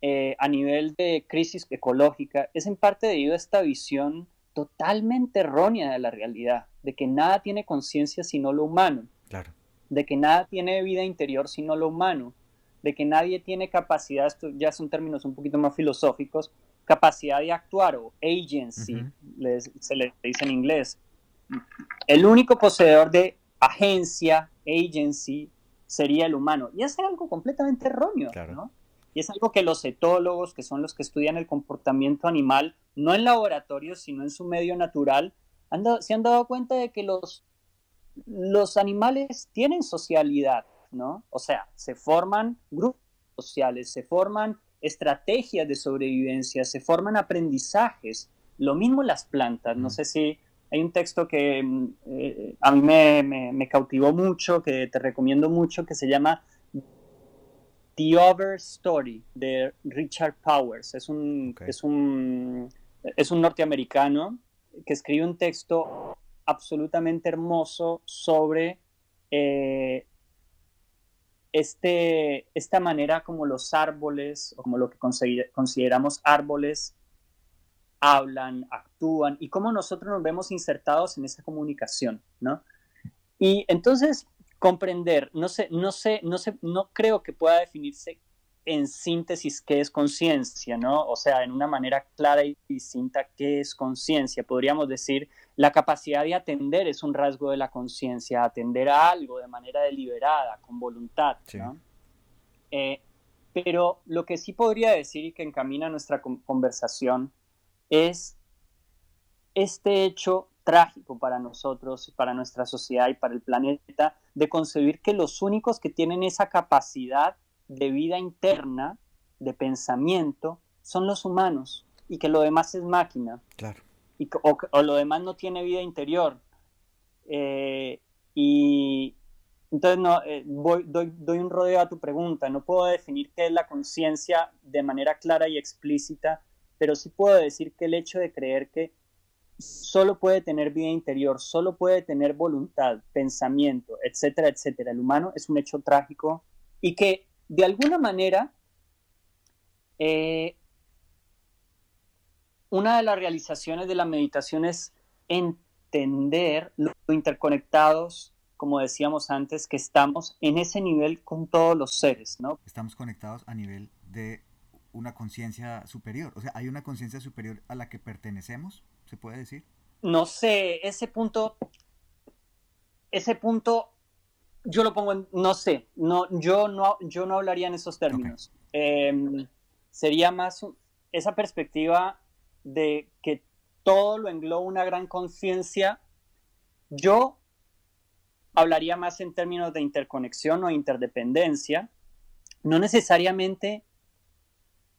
eh, a nivel de crisis ecológica es en parte debido a esta visión totalmente errónea de la realidad, de que nada tiene conciencia sino lo humano,
claro.
de que nada tiene vida interior sino lo humano, de que nadie tiene capacidad, esto ya son términos un poquito más filosóficos, capacidad de actuar o agency, se le dice en inglés. El único poseedor de agencia, agency, sería el humano. Y es algo completamente erróneo, ¿no? Y es algo que los etólogos, que son los que estudian el comportamiento animal, no en laboratorio, sino en su medio natural, se han dado cuenta de que los, los animales tienen socialidad, ¿no? O sea, se forman grupos sociales, se forman estrategias de sobrevivencia, se forman aprendizajes. Lo mismo las plantas, no sé si hay un texto que mm, eh, a mí me, cautivó mucho, que te recomiendo mucho, que se llama The Over Story de Richard Powers. Es un, es un, es un norteamericano que escribe un texto absolutamente hermoso sobre eh, este, esta manera como los árboles, o como lo que consideramos árboles, hablan, actúan y cómo nosotros nos vemos insertados en esa comunicación, ¿no? Y entonces comprender, no sé, no sé, no sé, no creo que pueda definirse en síntesis qué es conciencia, ¿no? O sea, en una manera clara y distinta qué es conciencia. Podríamos decir, la capacidad de atender es un rasgo de la conciencia, atender a algo de manera deliberada, con voluntad, ¿no? Eh, pero lo que sí podría decir y que encamina nuestra conversación es este hecho trágico para nosotros, para nuestra sociedad y para el planeta, de concebir que los únicos que tienen esa capacidad de vida interna, de pensamiento, son los humanos y que lo demás es máquina.
Claro.
Y, o, lo demás no tiene vida interior. Eh, y entonces no, eh, voy, doy, doy un rodeo a tu pregunta. No puedo definir qué es la conciencia de manera clara y explícita pero sí puedo decir que el hecho de creer que solo puede tener vida interior, solo puede tener voluntad, pensamiento, etcétera, etcétera, el humano es un hecho trágico y que de alguna manera eh, una de las realizaciones de la meditación es entender lo interconectados, como decíamos antes, que estamos en ese nivel con todos los seres, ¿no?
Estamos conectados a nivel de una conciencia superior? O sea, ¿hay una conciencia superior a la que pertenecemos? ¿Se puede decir?
No sé, ese punto, ese punto, yo lo pongo en, no sé, no, yo, no, yo no hablaría en esos términos. Em, sería más esa perspectiva de que todo lo engloba una gran conciencia. Yo hablaría más en términos de interconexión o interdependencia, no necesariamente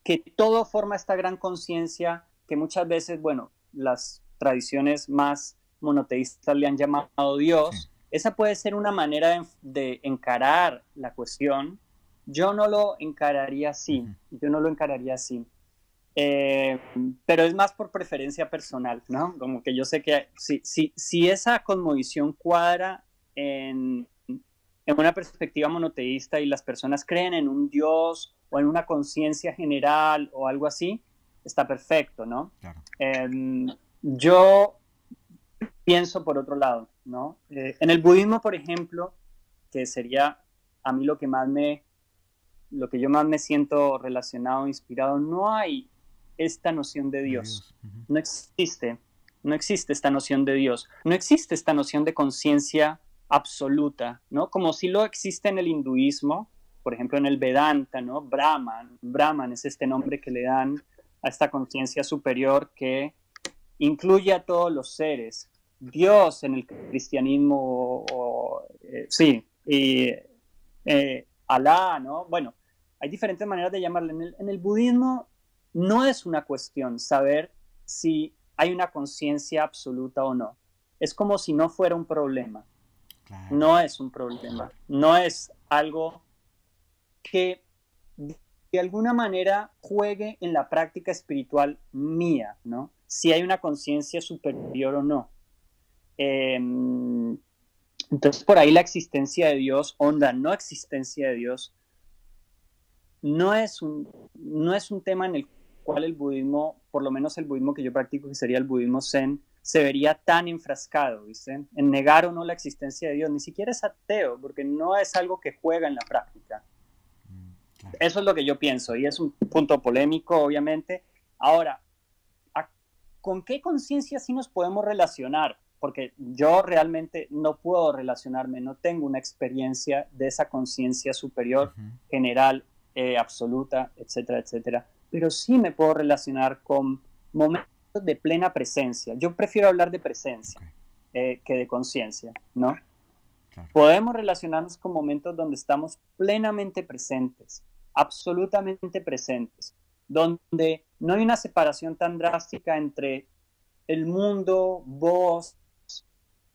que todo forma esta gran conciencia que muchas veces, bueno, las tradiciones más monoteístas le han llamado Dios. Esa puede ser una manera de, encarar la cuestión. Yo no lo encararía así, yo no lo encararía así. Eh, pero es más por preferencia personal, ¿no? Como que yo sé que si, si, si esa conmovisión cuadra en, en una perspectiva monoteísta y las personas creen en un Dios o en una conciencia general o algo así, está perfecto, ¿no? Em, yo pienso por otro lado, ¿no? Eh, en el budismo, por ejemplo, que sería a mí lo que más me, lo que yo más me siento relacionado, inspirado, no hay esta noción de Dios, no existe, no existe esta noción de Dios, no existe esta noción de conciencia absoluta, ¿no? Como si lo existe en el hinduismo, por ejemplo en el Vedanta, ¿no? Brahman, Brahman es este nombre que le dan a esta conciencia superior que incluye a todos los seres. Dios en el cristianismo, eh, sí, y eh, Alá, ¿no? Bueno, hay diferentes maneras de llamarle. En el, en el budismo no es una cuestión saber si hay una conciencia absoluta o no. Es como si no fuera un problema. No es un problema, no es algo que de alguna manera juegue en la práctica espiritual mía, ¿no? Si hay una conciencia superior o no. Em, entonces, por ahí la existencia de Dios, onda, no existencia de Dios, no es un, no es un tema en el cual el budismo, por lo menos el budismo que yo practico, que sería el budismo zen, se vería tan enfrascado, ¿viste? En negar o no la existencia de Dios. Ni siquiera es ateo, porque no es algo que juega en la práctica. Eso es lo que yo pienso y es un punto polémico, obviamente. Ahora, ¿con qué conciencia sí nos podemos relacionar? Porque yo realmente no puedo relacionarme, no tengo una experiencia de esa conciencia superior general eh, absoluta, etcétera, etcétera. Pero sí me puedo relacionar con momentos de plena presencia. Yo prefiero hablar de presencia eh, que de conciencia, ¿no? Podemos relacionarnos con momentos donde estamos plenamente presentes, absolutamente presentes, donde no hay una separación tan drástica entre el mundo, vos,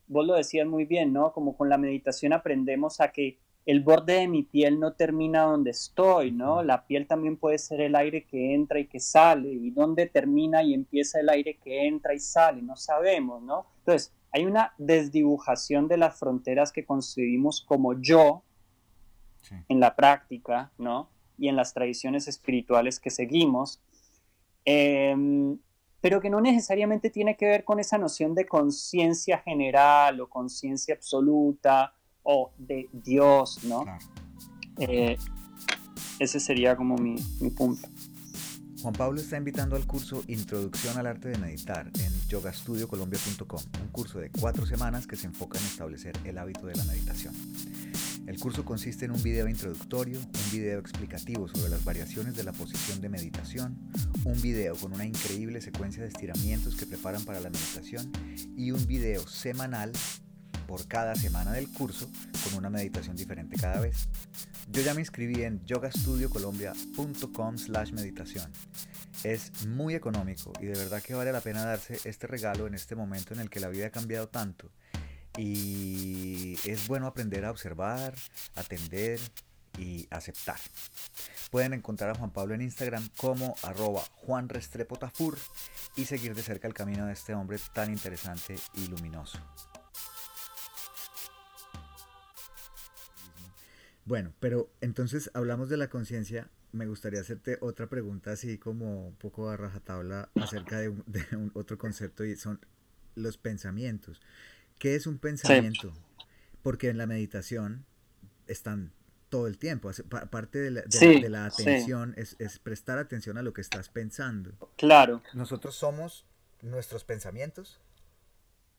vos lo decías muy bien, ¿no? Como con la meditación aprendemos a que el borde de mi piel no termina donde estoy, ¿no? La piel también puede ser el aire que entra y que sale, y dónde termina y empieza el aire que entra y sale, no sabemos, ¿no? Entonces, hay una desdibujación de las fronteras que concebimos como yo en la práctica, ¿no? Y en las tradiciones espirituales que seguimos, em, pero que no necesariamente tiene que ver con esa noción de conciencia general o conciencia absoluta o de Dios, ¿no? Eh, ese sería como mi, mi punto.
Juan Pablo está invitando al curso Introducción al Arte de Meditar en yogastudiocolombia.com, un curso de cuatro semanas que se enfoca en establecer el hábito de la meditación. El curso consiste en un video introductorio, un video explicativo sobre las variaciones de la posición de meditación, un video con una increíble secuencia de estiramientos que preparan para la meditación y un video semanal por cada semana del curso con una meditación diferente cada vez. Yo ya me inscribí en yogastudiocolombia.com slash meditación. Es muy económico y de verdad que vale la pena darse este regalo en este momento en el que la vida ha cambiado tanto. Y es bueno aprender a observar, atender y aceptar. Pueden encontrar a Juan Pablo en Instagram como arroba Juan y seguir de cerca el camino de este hombre tan interesante y luminoso. Bueno, pero entonces hablamos de la conciencia. Me gustaría hacerte otra pregunta así como un poco a rajatabla acerca de, un, otro concepto y son los pensamientos. ¿Qué es un pensamiento? Porque en la meditación están todo el tiempo. Parte de la, atención es, prestar atención a lo que estás pensando.
Claro.
Nosotros somos nuestros pensamientos.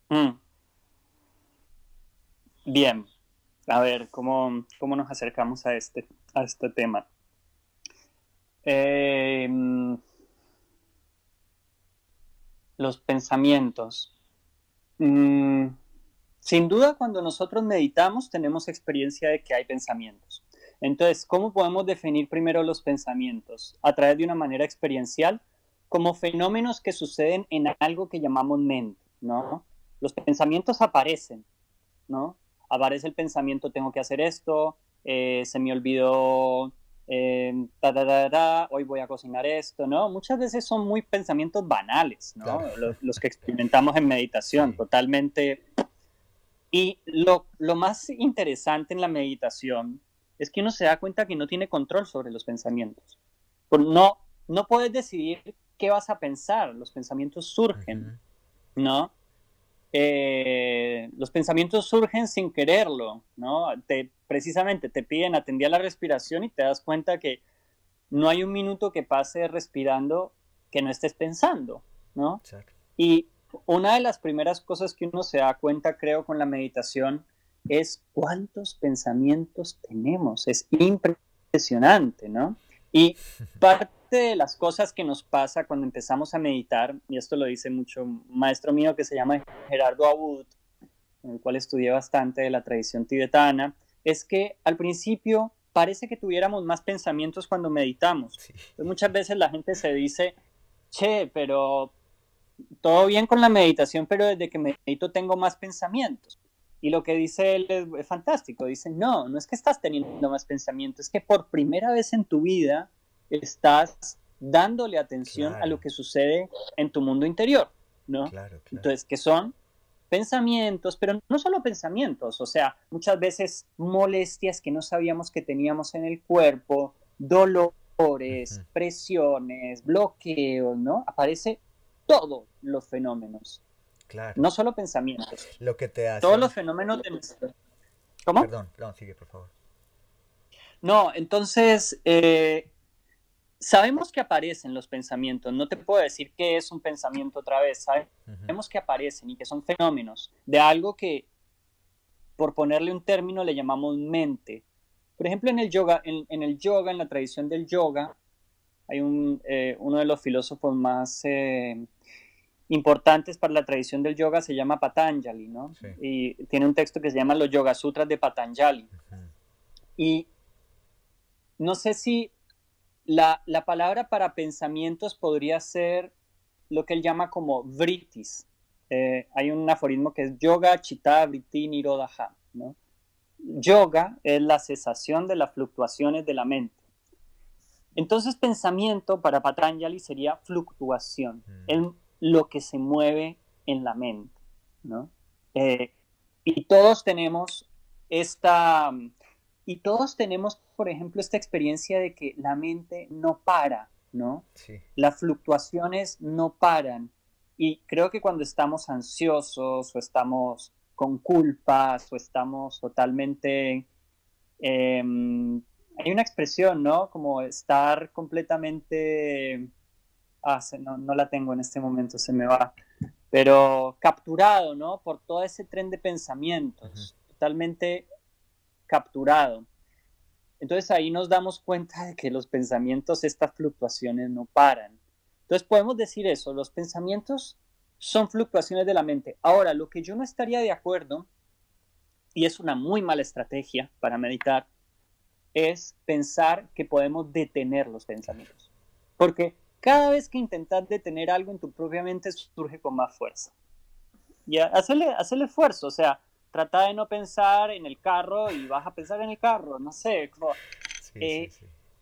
Mm. Bien a ver cómo, nos acercamos a este, a este tema. Em, los pensamientos. Mm, sin duda, cuando nosotros meditamos, tenemos experiencia de que hay pensamientos. Entonces, ¿cómo podemos definir primero los pensamientos? A través de una manera experiencial, como fenómenos que suceden en algo que llamamos mente, ¿no? Los pensamientos aparecen, ¿no? aparece el pensamiento, tengo que hacer esto, eh, se me olvidó, eh, hoy voy a cocinar esto, ¿no? Muchas veces son muy pensamientos banales, ¿no? Los, que experimentamos en meditación, totalmente. Y lo, lo más interesante en la meditación es que uno se da cuenta que no tiene control sobre los pensamientos. No, no puedes decidir qué vas a pensar, los pensamientos surgen, ¿no? Eh, los pensamientos surgen sin quererlo, ¿no? Te, precisamente te piden atender la respiración y te das cuenta que no hay un minuto que pase respirando que no estés pensando, ¿no? Y una de las primeras cosas que uno se da cuenta, creo, con la meditación es cuántos pensamientos tenemos. Es impresionante, ¿no? Y [LAUGHS] parte de las cosas que nos pasa cuando empezamos a meditar, y esto lo dice mucho un maestro mío que se llama Gerardo Abud, en el cual estudié bastante de la tradición tibetana, es que al principio parece que tuviéramos más pensamientos cuando meditamos. muchas veces la gente se dice, che, pero todo bien con la meditación, pero desde que medito tengo más pensamientos. Y lo que dice él es, es, fantástico. Dice, no, no es que estás teniendo más pensamientos, es que por primera vez en tu vida estás dándole atención a lo que sucede en tu mundo interior, ¿no? Entonces, que son pensamientos, pero no solo pensamientos, o sea, muchas veces molestias que no sabíamos que teníamos en el cuerpo, dolores, presiones, bloqueos, ¿no? Aparece todos los fenómenos. Claro. No solo pensamientos.
Lo que te hace.
Todos los fenómenos de
¿Cómo? Perdón, no, sigue, por favor.
No, entonces, eh, sabemos que aparecen los pensamientos, no te puedo decir qué es un pensamiento otra vez, sabemos que aparecen y que son fenómenos de algo que, por ponerle un término, le llamamos mente, Por ejemplo, en el yoga, en, el yoga, en la tradición del yoga, hay un, eh, uno de los filósofos más eh, importantes para la tradición del yoga, se llama Patanjali, ¿no? Y tiene un texto que se llama Los Yoga Sutras de Patanjali. Y no sé si la, la, palabra para pensamientos podría ser lo que él llama como vrittis. Eh, hay un aforismo que es yoga, chitta, vritti, nirodha. ¿no? Yoga es la cesación de las fluctuaciones de la mente. Entonces, pensamiento para Patanjali sería fluctuación, mm. Lo que se mueve en la mente. ¿no? Eh, y todos tenemos esta, y todos tenemos, por ejemplo, esta experiencia de que la mente no para, ¿no? Las fluctuaciones no paran. Y creo que cuando estamos ansiosos o estamos con culpas o estamos totalmente... Em, hay una expresión, ¿no? Como estar completamente... Ah, no, no la tengo en este momento, se me va. Pero capturado, ¿no? Por todo ese tren de pensamientos. Totalmente capturado. Entonces ahí nos damos cuenta de que los pensamientos, estas fluctuaciones no paran. Entonces podemos decir eso, los pensamientos son fluctuaciones de la mente. Ahora, lo que yo no estaría de acuerdo, y es una muy mala estrategia para meditar, es pensar que podemos detener los pensamientos. Porque cada vez que intentas detener algo en tu propia mente surge con más fuerza. Y hacerle, hacerle esfuerzo, o sea, trata de no pensar en el carro y vas a pensar en el carro, no sé. Eh,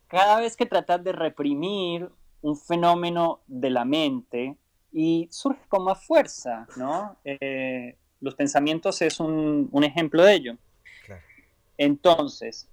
cada vez que tratas de reprimir un fenómeno de la mente y surge con más fuerza, ¿no? Eh, los pensamientos es un, ejemplo de ello. Entonces,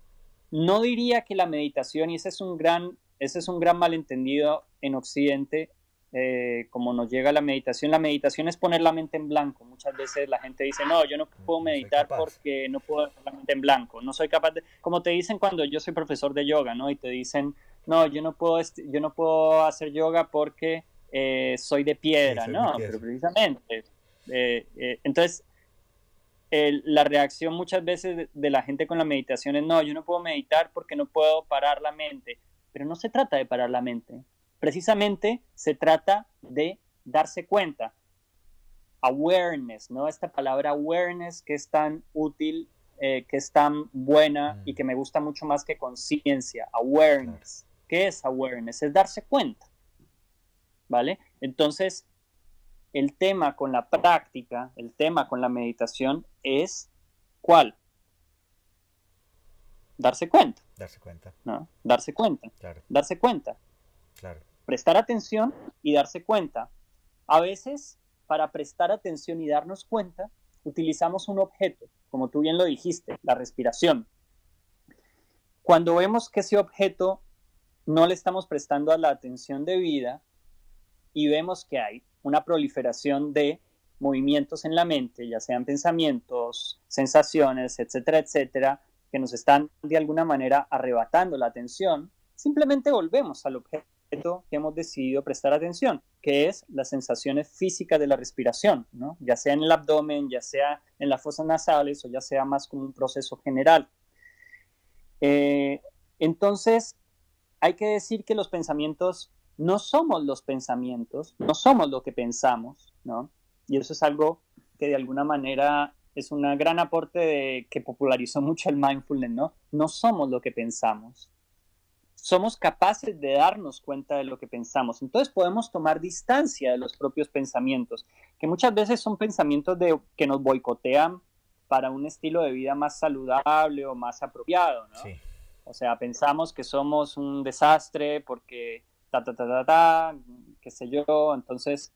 no diría que la meditación, y ese es un gran, ese es un gran malentendido en Occidente, eh, como nos llega la meditación, la meditación es poner la mente en blanco. Muchas veces la gente dice, no, yo no puedo meditar porque no puedo poner la mente en blanco, no soy capaz de, como te dicen cuando yo soy profesor de yoga, ¿no? Y te dicen, no, yo no puedo, yo no puedo hacer yoga porque eh, soy de piedra, ¿no? Pero precisamente. Eh, entonces, la reacción muchas veces de la gente con la meditación es, no, yo no puedo meditar porque no puedo parar la mente. Pero no se trata de parar la mente precisamente se trata de darse cuenta. Awareness, ¿no? Esta palabra awareness que es tan útil, eh, que es tan buena y mm. que me gusta mucho más que conciencia. Awareness. ¿Qué es awareness? Es darse cuenta. ¿Vale? Entonces, el tema con la práctica, el tema con la meditación es ¿cuál? Darse cuenta.
Darse cuenta.
¿No? Darse cuenta.
Claro.
Darse cuenta.
Claro
prestar atención y darse cuenta. A veces, para prestar atención y darnos cuenta, utilizamos un objeto, como tú bien lo dijiste, la respiración. Cuando vemos que ese objeto no le estamos prestando a la atención debida y vemos que hay una proliferación de movimientos en la mente, ya sean pensamientos, sensaciones, etcétera, etcétera, que nos están de alguna manera arrebatando la atención, simplemente volvemos al objeto que hemos decidido prestar atención, que es las sensaciones físicas de la respiración, ¿no? ya sea en el abdomen, ya sea en las fosas nasales o ya sea más como un proceso general. Eh, entonces, hay que decir que los pensamientos no somos los pensamientos, no somos lo que pensamos, ¿no? Y eso es algo que de alguna manera es un gran aporte de, que popularizó mucho el mindfulness, ¿no? No somos lo que pensamos, somos capaces de darnos cuenta de lo que pensamos. Entonces podemos tomar distancia de los propios pensamientos, que muchas veces son pensamientos de, que nos boicotean para un estilo de vida más saludable o más apropiado, ¿no? O sea, pensamos que somos un desastre porque ta, ta, ta, ta, ta, qué sé yo. Entonces,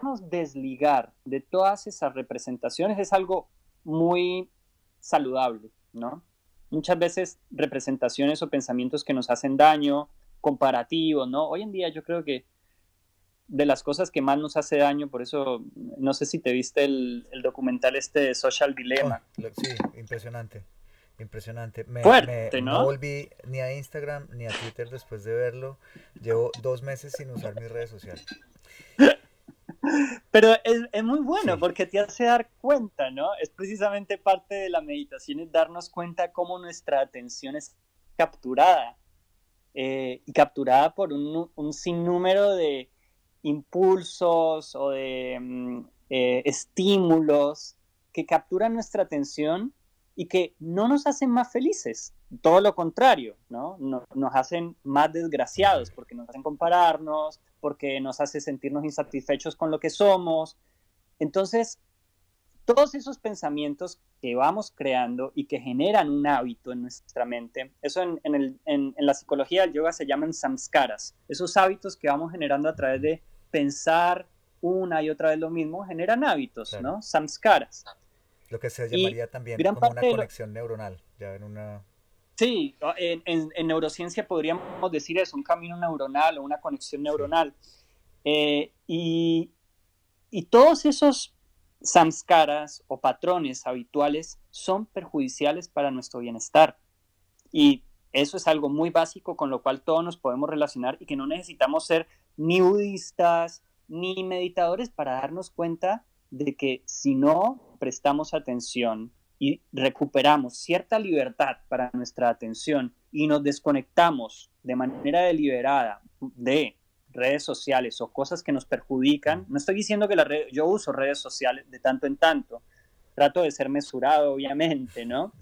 podernos desligar de todas esas representaciones es algo muy saludable, ¿no? muchas veces representaciones o pensamientos que nos hacen daño, comparativos, ¿no? Hoy en día yo creo que de las cosas que más nos hace daño, por eso no sé si te viste el, documental este Social Dilemma.
Oh, sí, impresionante, impresionante.
Me, Fuerte, ¿no?
No volví ni a Instagram ni a Twitter después de verlo. Llevo dos meses sin usar mis redes sociales.
Pero es, es muy bueno porque te hace dar cuenta, ¿no? Es precisamente parte de la meditación, es darnos cuenta cómo nuestra atención es capturada. Eh, y capturada por un, un, sinnúmero de impulsos o de mm, eh, estímulos que capturan nuestra atención y que no nos hacen más felices, todo lo contrario, ¿no? nos hacen más desgraciados porque nos hacen compararnos, porque nos hace sentirnos insatisfechos con lo que somos. Entonces, todos esos pensamientos que vamos creando y que generan un hábito en nuestra mente, eso en, el, en, la psicología del yoga se llaman samskaras, esos hábitos que vamos generando a través de pensar una y otra vez lo mismo, generan hábitos, ¿no? Samskaras.
Lo que se llamaría también como una conexión neuronal, ya en una...
Sí, en, en, neurociencia podríamos decir eso, un camino neuronal o una conexión neuronal. Eh, y, y todos esos samskaras o patrones habituales son perjudiciales para nuestro bienestar. Y eso es algo muy básico con lo cual todos nos podemos relacionar y que no necesitamos ser ni budistas ni meditadores para darnos cuenta de que si no prestamos atención y recuperamos cierta libertad para nuestra atención y nos desconectamos de manera deliberada de redes sociales o cosas que nos perjudican, no estoy diciendo que la red, yo uso redes sociales de tanto en tanto, trato de ser mesurado obviamente, ¿no?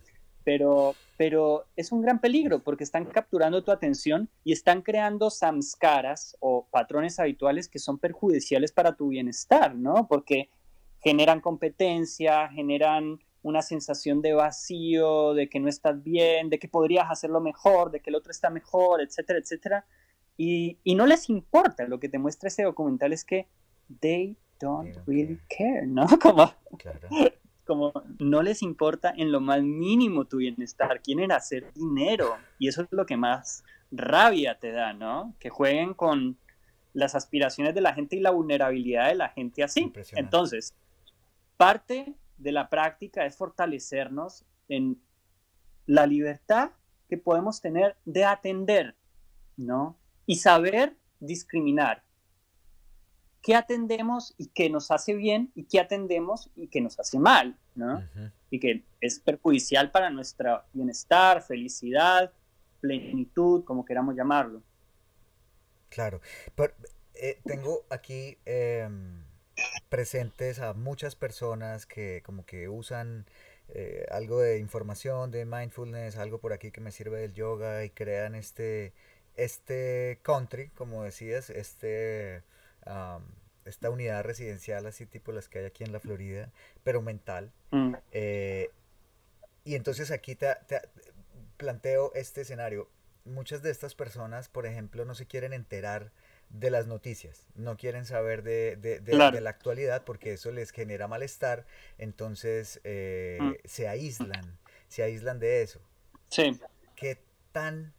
Pero, pero es un gran peligro porque están capturando tu atención y están creando samskaras o patrones habituales que son perjudiciales para tu bienestar, ¿no? Porque generan competencia, generan una sensación de vacío, de que no estás bien, de que podrías hacerlo mejor, de que el otro está mejor, etcétera, etcétera. Y, y no les importa, lo que te muestra ese documental es que they don't really care, ¿no? [LAUGHS] Como, como no les importa en lo más mínimo tu bienestar, quieren hacer dinero y eso es lo que más rabia te da, ¿no? Que jueguen con las aspiraciones de la gente y la vulnerabilidad de la gente así. Entonces, Parte de la práctica es fortalecernos en la libertad que podemos tener de atender, ¿no? Y saber discriminar. ¿Qué atendemos y qué nos hace bien y qué atendemos y qué nos hace mal, ¿no? Y que es perjudicial para nuestro bienestar, felicidad, plenitud, como queramos llamarlo.
Claro. Pero, eh, tengo aquí... Em, presentes a muchas personas que como que usan eh, algo de información de mindfulness, algo por aquí que me sirve del yoga y crean este, este country, como decías, este, esta unidad residencial así tipo las que hay aquí en la Florida, pero mental. Mm. Eh, y entonces aquí te, planteo este escenario. Muchas de estas personas, por ejemplo, no se quieren enterar de las noticias, no quieren saber de, de, de, la actualidad porque eso les genera malestar, entonces eh, mm. se aíslan, se aíslan de eso.
Sí.
¿Qué tan...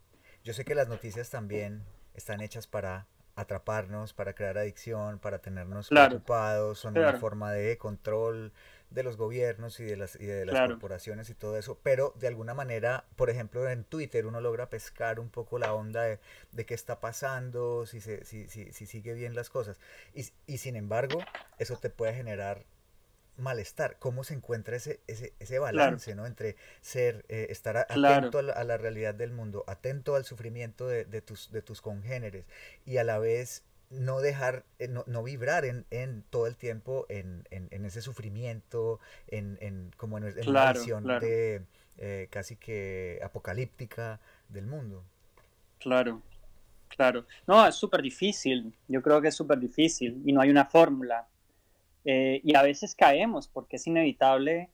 Yo sé que las noticias también están hechas para atraparnos, para crear adicción, para tenernos preocupados, son una forma de control de los gobiernos y de las, y de las corporaciones y todo eso, pero de alguna manera, por ejemplo, en Twitter uno logra pescar un poco la onda de, de qué está pasando, si, se, si, si, si sigue bien las cosas. Y, y, sin embargo, eso te puede generar malestar. ¿Cómo se encuentra ese, ese, ese balance ¿no? entre ser, eh, estar atento a la, realidad del mundo, atento al sufrimiento de, de, tus, de tus congéneres y a la vez no dejar, eh, no, no vibrar en, en, todo el tiempo en, en, ese sufrimiento, en, en como en, una visión de eh, casi que apocalíptica del mundo.
Claro, claro. No, es súper difícil. Yo creo que es súper difícil y no hay una fórmula. Eh, y a veces caemos porque es inevitable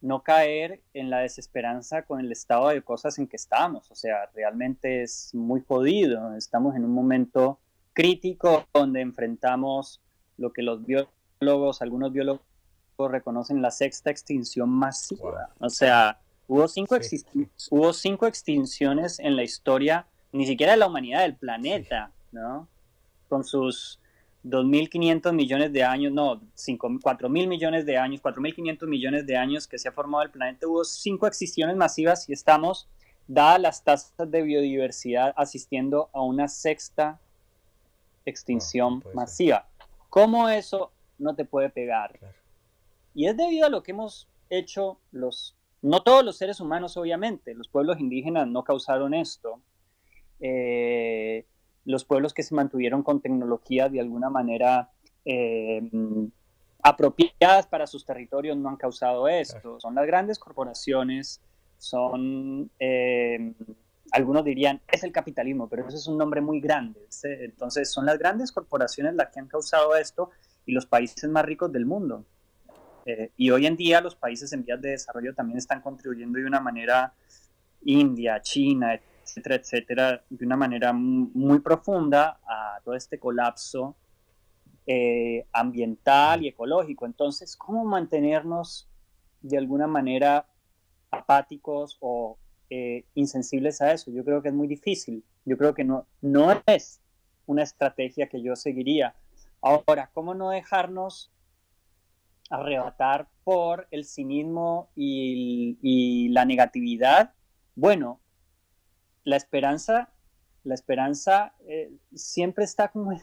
no caer en la desesperanza con el estado de cosas en que estamos. O sea, realmente es muy jodido. Estamos en un momento crítico donde enfrentamos lo que los biólogos, algunos biólogos reconocen la sexta extinción masiva. O sea, hubo cinco, hubo cinco extinciones en la historia, ni siquiera de la humanidad, del planeta, ¿no? Con sus 2.500 millones de años, no, 4.000 millones de años, 4.500 millones de años que se ha formado el planeta, hubo cinco extinciones masivas y estamos, dadas las tasas de biodiversidad, asistiendo a una sexta extinción masiva. ¿Cómo eso no te puede pegar. Y es debido a lo que hemos hecho los, no todos los seres humanos obviamente, los pueblos indígenas no causaron esto. Eh, los pueblos que se mantuvieron con tecnología de alguna manera eh, apropiadas para sus territorios no han causado esto. Son las grandes corporaciones, son, eh, algunos dirían, es el capitalismo, pero eso es un nombre muy grande. Entonces son las grandes corporaciones las que han causado esto y los países más ricos del mundo. Eh, y hoy en día los países en vías de desarrollo también están contribuyendo de una manera, India, China, etcétera, etcétera, de una manera muy profunda a todo este colapso eh, ambiental y ecológico. Entonces, ¿cómo mantenernos de alguna manera apáticos o eh, insensibles a eso? Yo creo que es muy difícil. Yo creo que no, no es una estrategia que yo seguiría. Ahora, ¿cómo no dejarnos arrebatar por el cinismo y, la negatividad? Bueno, la esperanza, la esperanza eh, siempre está como,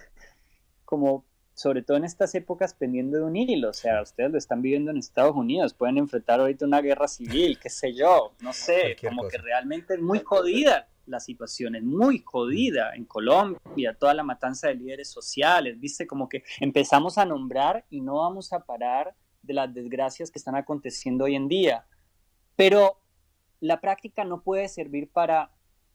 como sobre todo en estas épocas pendiendo de un hilo. O sea, ustedes lo están viviendo en Estados Unidos, pueden enfrentar ahorita una guerra civil, qué sé yo, no sé, como que realmente es muy jodida la situación, es muy jodida en Colombia, toda la matanza de líderes sociales, viste, como que empezamos a nombrar y no vamos a parar de las desgracias que están aconteciendo hoy en día. Pero la práctica no puede servir para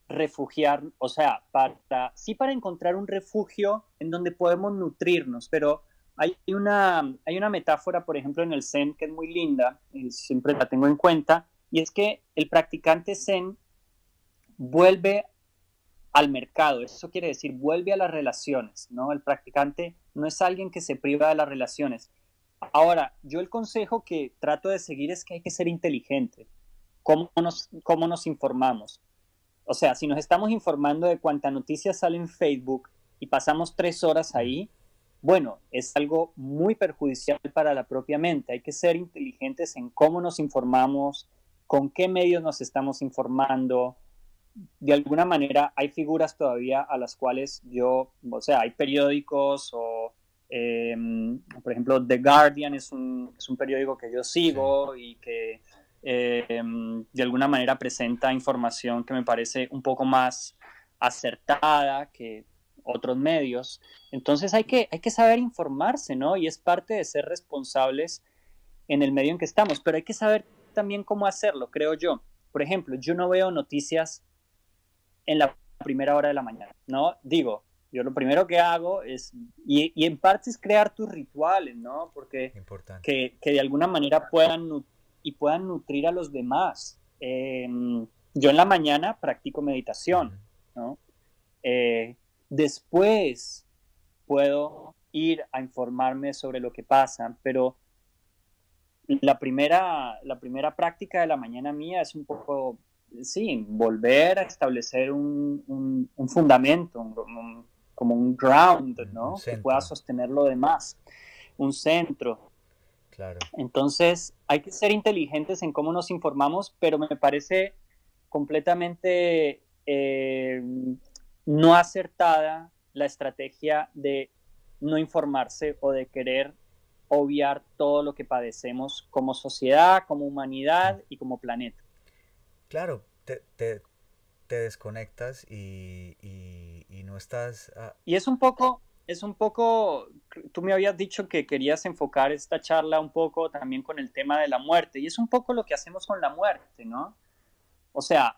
refugiar, o sea, para, sí para encontrar un refugio en donde podemos nutrirnos, pero hay una, hay una metáfora, por ejemplo, en el Zen que es muy linda, y siempre la tengo en cuenta, y es que el practicante Zen vuelve al mercado, eso quiere decir, vuelve a las relaciones, ¿no? El practicante no es alguien que se priva de las relaciones. Ahora, yo el consejo que trato de seguir es que hay que ser inteligente. ¿Cómo nos, cómo nos informamos? O sea, si nos estamos informando de cuánta noticia sale en Facebook y pasamos tres horas ahí, bueno, es algo muy perjudicial para la propia mente. Hay que ser inteligentes en cómo nos informamos, con qué medios nos estamos informando. De alguna manera hay figuras todavía a las cuales yo, o sea, hay periódicos o, em, por ejemplo, The Guardian es un, es un periódico que yo sigo y que Em, de alguna manera presenta información que me parece un poco más acertada que otros medios. Entonces hay que, hay que saber informarse, ¿no? Y es parte de ser responsables en el medio en que estamos, pero hay que saber también cómo hacerlo, creo yo. Por ejemplo, yo no veo noticias en la primera hora de la mañana, ¿no? Digo, yo lo primero que hago es, y, y en parte es crear tus rituales, ¿no? Porque que, que, de alguna manera puedan y puedan nutrir a los demás. Em, yo en la mañana practico meditación, ¿no? Eh, después puedo ir a informarme sobre lo que pasa, pero la primera, la primera práctica de la mañana mía es un poco, sí, volver a establecer un, un, fundamento, como un ground, ¿no? Que pueda sostener lo demás, un centro. Entonces, hay que ser inteligentes en cómo nos informamos, pero me parece completamente eh, no acertada la estrategia de no informarse o de querer obviar todo lo que padecemos como sociedad, como humanidad y como planeta.
Claro, te, te, desconectas y, y, no estás...
Y es un poco, es un poco, tú me habías dicho que querías enfocar esta charla un poco también con el tema de la muerte, y es un poco lo que hacemos con la muerte, ¿no? O sea,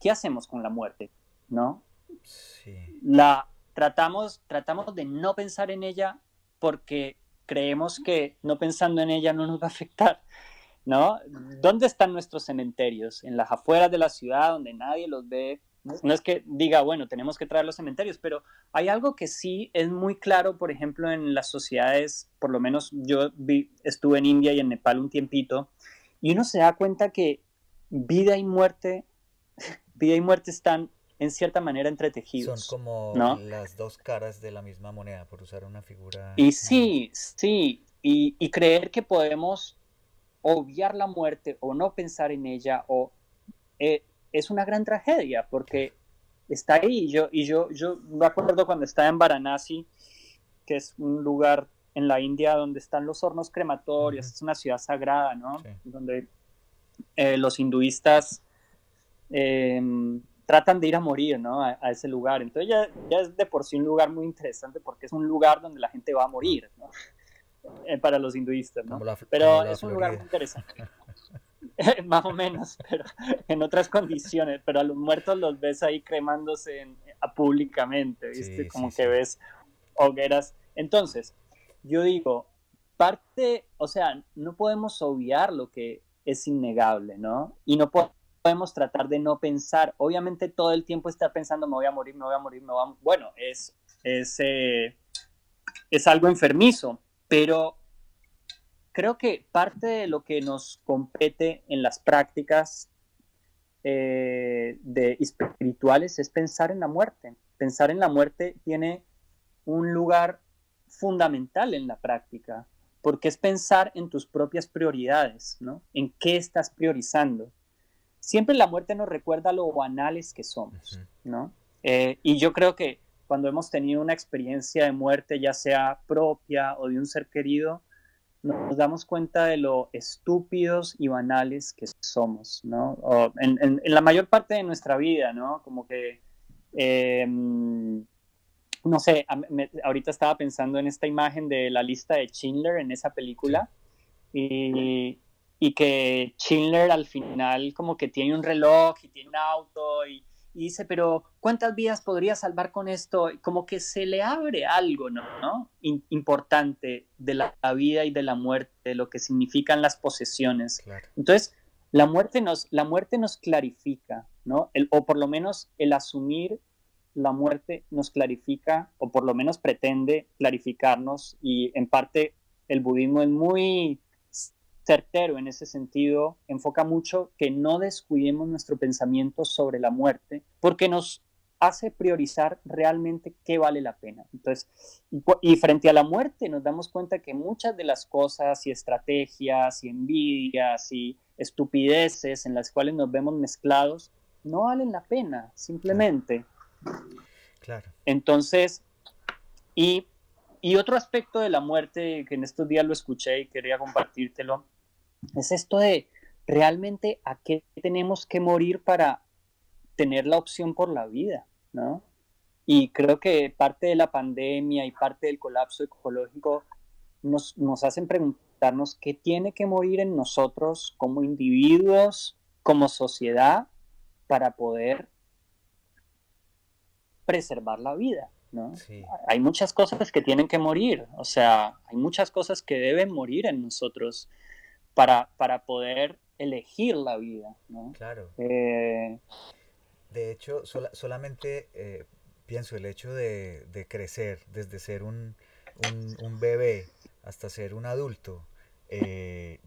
¿qué hacemos con la muerte? ¿No? Sí. La tratamos, tratamos de no pensar en ella porque creemos que no pensando en ella no nos va a afectar, ¿no? ¿Dónde están nuestros cementerios? En las afueras de la ciudad donde nadie los ve, no es que diga, bueno, tenemos que traer los cementerios, pero hay algo que sí es muy claro, por ejemplo, en las sociedades, por lo menos yo vi, estuve en India y en Nepal un tiempito, y uno se da cuenta que vida y muerte, [LAUGHS] vida y muerte están en cierta manera entretejidos.
Son como las dos caras de la misma moneda, por usar una figura.
Y sí, sí, y, creer que podemos obviar la muerte o no pensar en ella o... Eh, es una gran tragedia porque está ahí. Y yo, y yo, yo me acuerdo cuando estaba en Varanasi, que es un lugar en la India donde están los hornos crematorios, es una ciudad sagrada, ¿no? Donde eh, los hinduistas em, tratan de ir a morir, ¿no? A, ese lugar. Entonces ya, ya, es de por sí un lugar muy interesante porque es un lugar donde la gente va a morir, ¿no? [LAUGHS] Eh, para los hinduistas, ¿no? pero es un lugar muy interesante. [LAUGHS] [LAUGHS] Más o menos, [LAUGHS] pero en otras condiciones. Pero a los muertos los ves ahí cremándose públicamente, ¿viste? Como que ves hogueras. Entonces, yo digo, parte, o sea, no podemos obviar lo que es innegable, ¿no? Y no podemos tratar de no pensar. Obviamente todo el tiempo estar pensando, me voy a morir, me voy a morir, me voy a... Bueno, es, es, eh, es algo enfermizo, pero creo que parte de lo que nos compete en las prácticas eh, de espirituales es pensar en la muerte. Pensar en la muerte tiene un lugar fundamental en la práctica, porque es pensar en tus propias prioridades, ¿no? En qué estás priorizando. Siempre la muerte nos recuerda lo banales que somos, ¿no? Eh, y yo creo que cuando hemos tenido una experiencia de muerte, ya sea propia o de un ser querido, nos damos cuenta de lo estúpidos y banales que somos, ¿no? en, la mayor parte de nuestra vida, ¿no? Como que, em, no sé, ahorita estaba pensando en esta imagen de la lista de Schindler en esa película y, y que Schindler al final como que tiene un reloj y tiene un auto y y dice, pero ¿cuántas vidas podría salvar con esto? Como que se le abre algo, ¿no? importante de la, vida y de la muerte, de lo que significan las posesiones. Entonces, la muerte, nos, la muerte nos clarifica, ¿no? El, o por lo menos el asumir la muerte nos clarifica, o por lo menos pretende clarificarnos, y en parte el budismo es muy certero en ese sentido, enfoca mucho que no descuidemos nuestro pensamiento sobre la muerte, porque nos hace priorizar realmente qué vale la pena. Entonces, y, frente a la muerte nos damos cuenta que muchas de las cosas y estrategias y envidias y estupideces en las cuales nos vemos mezclados no valen la pena, simplemente. Claro. Entonces, y, y otro aspecto de la muerte que en estos días lo escuché y quería compartírtelo, es esto de realmente a qué tenemos que morir para tener la opción por la vida, ¿no? Y creo que parte de la pandemia y parte del colapso ecológico nos, nos hacen preguntarnos qué tiene que morir en nosotros como individuos, como sociedad, para poder preservar la vida, ¿no? Hay muchas cosas que tienen que morir, o sea, hay muchas cosas que deben morir en nosotros para, para poder elegir la vida. ¿no?
Claro. Eh, de hecho, solamente eh, pienso el hecho de, de crecer desde ser un, un, un, bebé hasta ser un adulto, eh,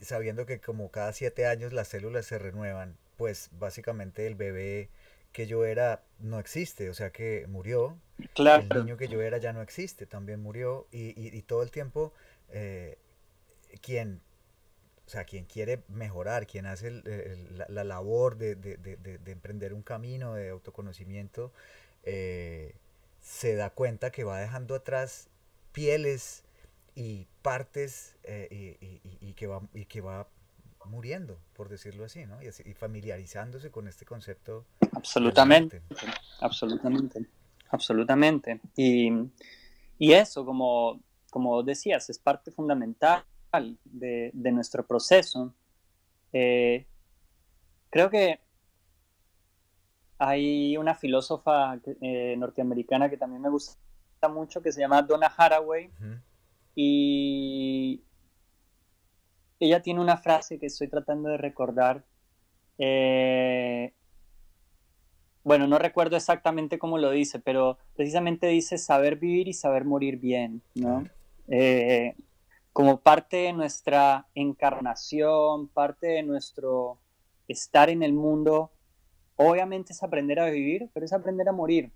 sabiendo que como cada siete años las células se renuevan, pues básicamente el bebé que yo era no existe, o sea que murió. Claro. El niño que yo era ya no existe, también murió y, y, y todo el tiempo quien, o sea, quien quiere mejorar, quien hace la, labor de, emprender un camino de autoconocimiento, eh, se da cuenta que va dejando atrás pieles y partes eh, y, que va, y que va muriendo, por decirlo así, ¿no? Y, familiarizándose con este concepto.
Absolutamente, absolutamente, absolutamente. Y, y eso, como, como decías, es parte fundamental de, nuestro proceso, eh, creo que hay una filósofa eh, norteamericana que también me gusta mucho que se llama Donna Haraway y ella tiene una frase que estoy tratando de recordar. Eh, bueno, no recuerdo exactamente cómo lo dice, pero precisamente dice saber vivir y saber morir bien, ¿no? Como parte de nuestra encarnación, parte de nuestro estar en el mundo, obviamente es aprender a vivir, pero es aprender a morir.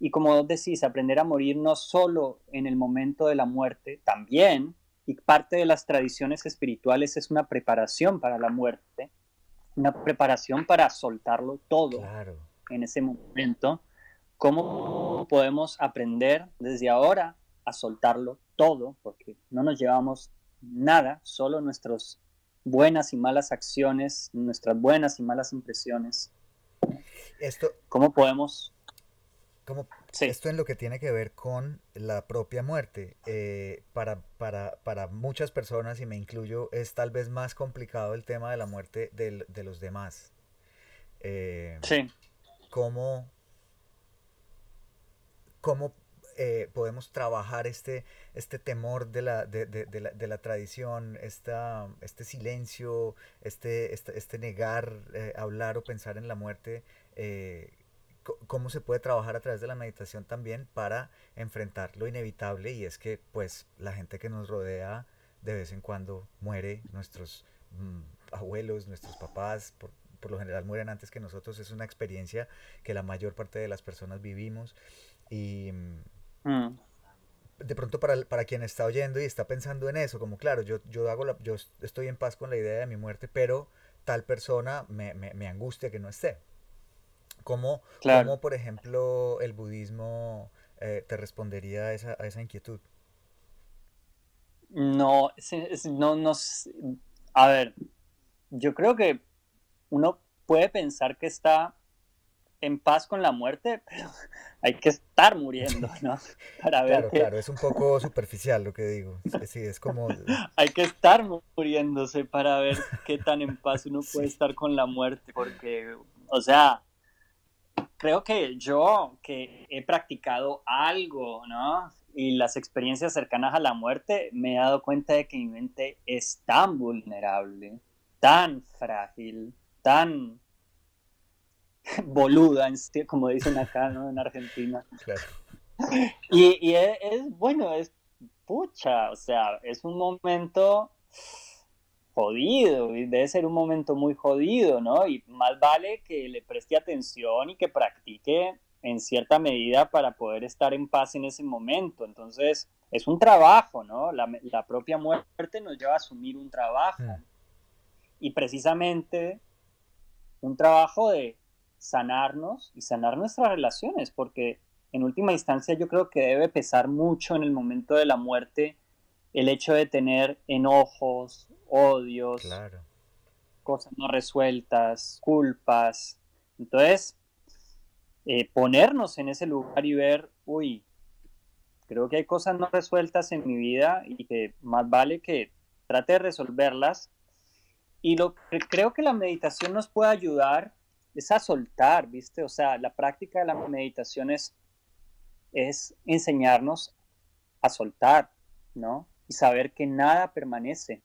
Y como decís, aprender a morir no solo en el momento de la muerte, también, y parte de las tradiciones espirituales es una preparación para la muerte, una preparación para soltarlo todo en ese momento. ¿Cómo podemos aprender desde ahora a soltarlo todo, porque no nos llevamos nada, solo nuestras buenas y malas acciones, nuestras buenas y malas impresiones.
Esto,
¿Cómo podemos
esto en lo que tiene que ver con la propia muerte. Eh, para, para, para, muchas personas, y me incluyo, es tal vez más complicado el tema de la muerte de, de los demás.
Eh, sí.
¿Cómo, cómo eh, podemos trabajar este, este temor de la, de, de, la, de la, tradición, esta, este silencio, este, este, este negar, hablar o pensar en la muerte? cómo se puede trabajar a través de la meditación también para enfrentar lo inevitable y es que pues la gente que nos rodea de vez en cuando muere, nuestros mm, abuelos, nuestros papás, por, lo general mueren antes que nosotros, es una experiencia que la mayor parte de las personas vivimos y mm. de pronto para, para, quien está oyendo y está pensando en eso, como claro, yo, yo, hago la, yo estoy en paz con la idea de mi muerte, pero tal persona me, me, me angustia que no esté. ¿Cómo, por ejemplo, el budismo eh, te respondería a esa, a esa inquietud?
No, no, no, a ver, yo creo que uno puede pensar que está en paz con la muerte, pero [LAUGHS] hay que estar muriendo, [LAUGHS] ¿no?
Para ver claro, claro, es un poco superficial lo que digo. Sí, es como... [LAUGHS]
hay que estar muriéndose para ver qué tan en paz uno puede estar con la muerte, porque, o sea, creo que yo que he practicado algo, ¿no? Y las experiencias cercanas a la muerte, me he dado cuenta de que mi mente es tan vulnerable, tan frágil, tan [LAUGHS] boluda, como dicen acá, ¿no? En Argentina. Claro. Y, es, es, bueno, es pucha, o sea, es un momento jodido, debe ser un momento muy jodido, ¿no? Y más vale que le preste atención y que practique en cierta medida para poder estar en paz en ese momento. Entonces, es un trabajo, ¿no? La, propia muerte nos lleva a asumir un trabajo. Hmm. Y precisamente un trabajo de sanarnos y sanar nuestras relaciones, porque en última instancia yo creo que debe pesar mucho en el momento de la muerte el hecho de tener enojos, odios, cosas no resueltas, culpas. Entonces, eh, ponernos en ese lugar y ver, uy, creo que hay cosas no resueltas en mi vida y que más vale que trate de resolverlas. Y lo que creo que la meditación nos puede ayudar es a soltar, ¿viste? O sea, la práctica de la meditación es, es enseñarnos a soltar, ¿no? Y saber que nada permanece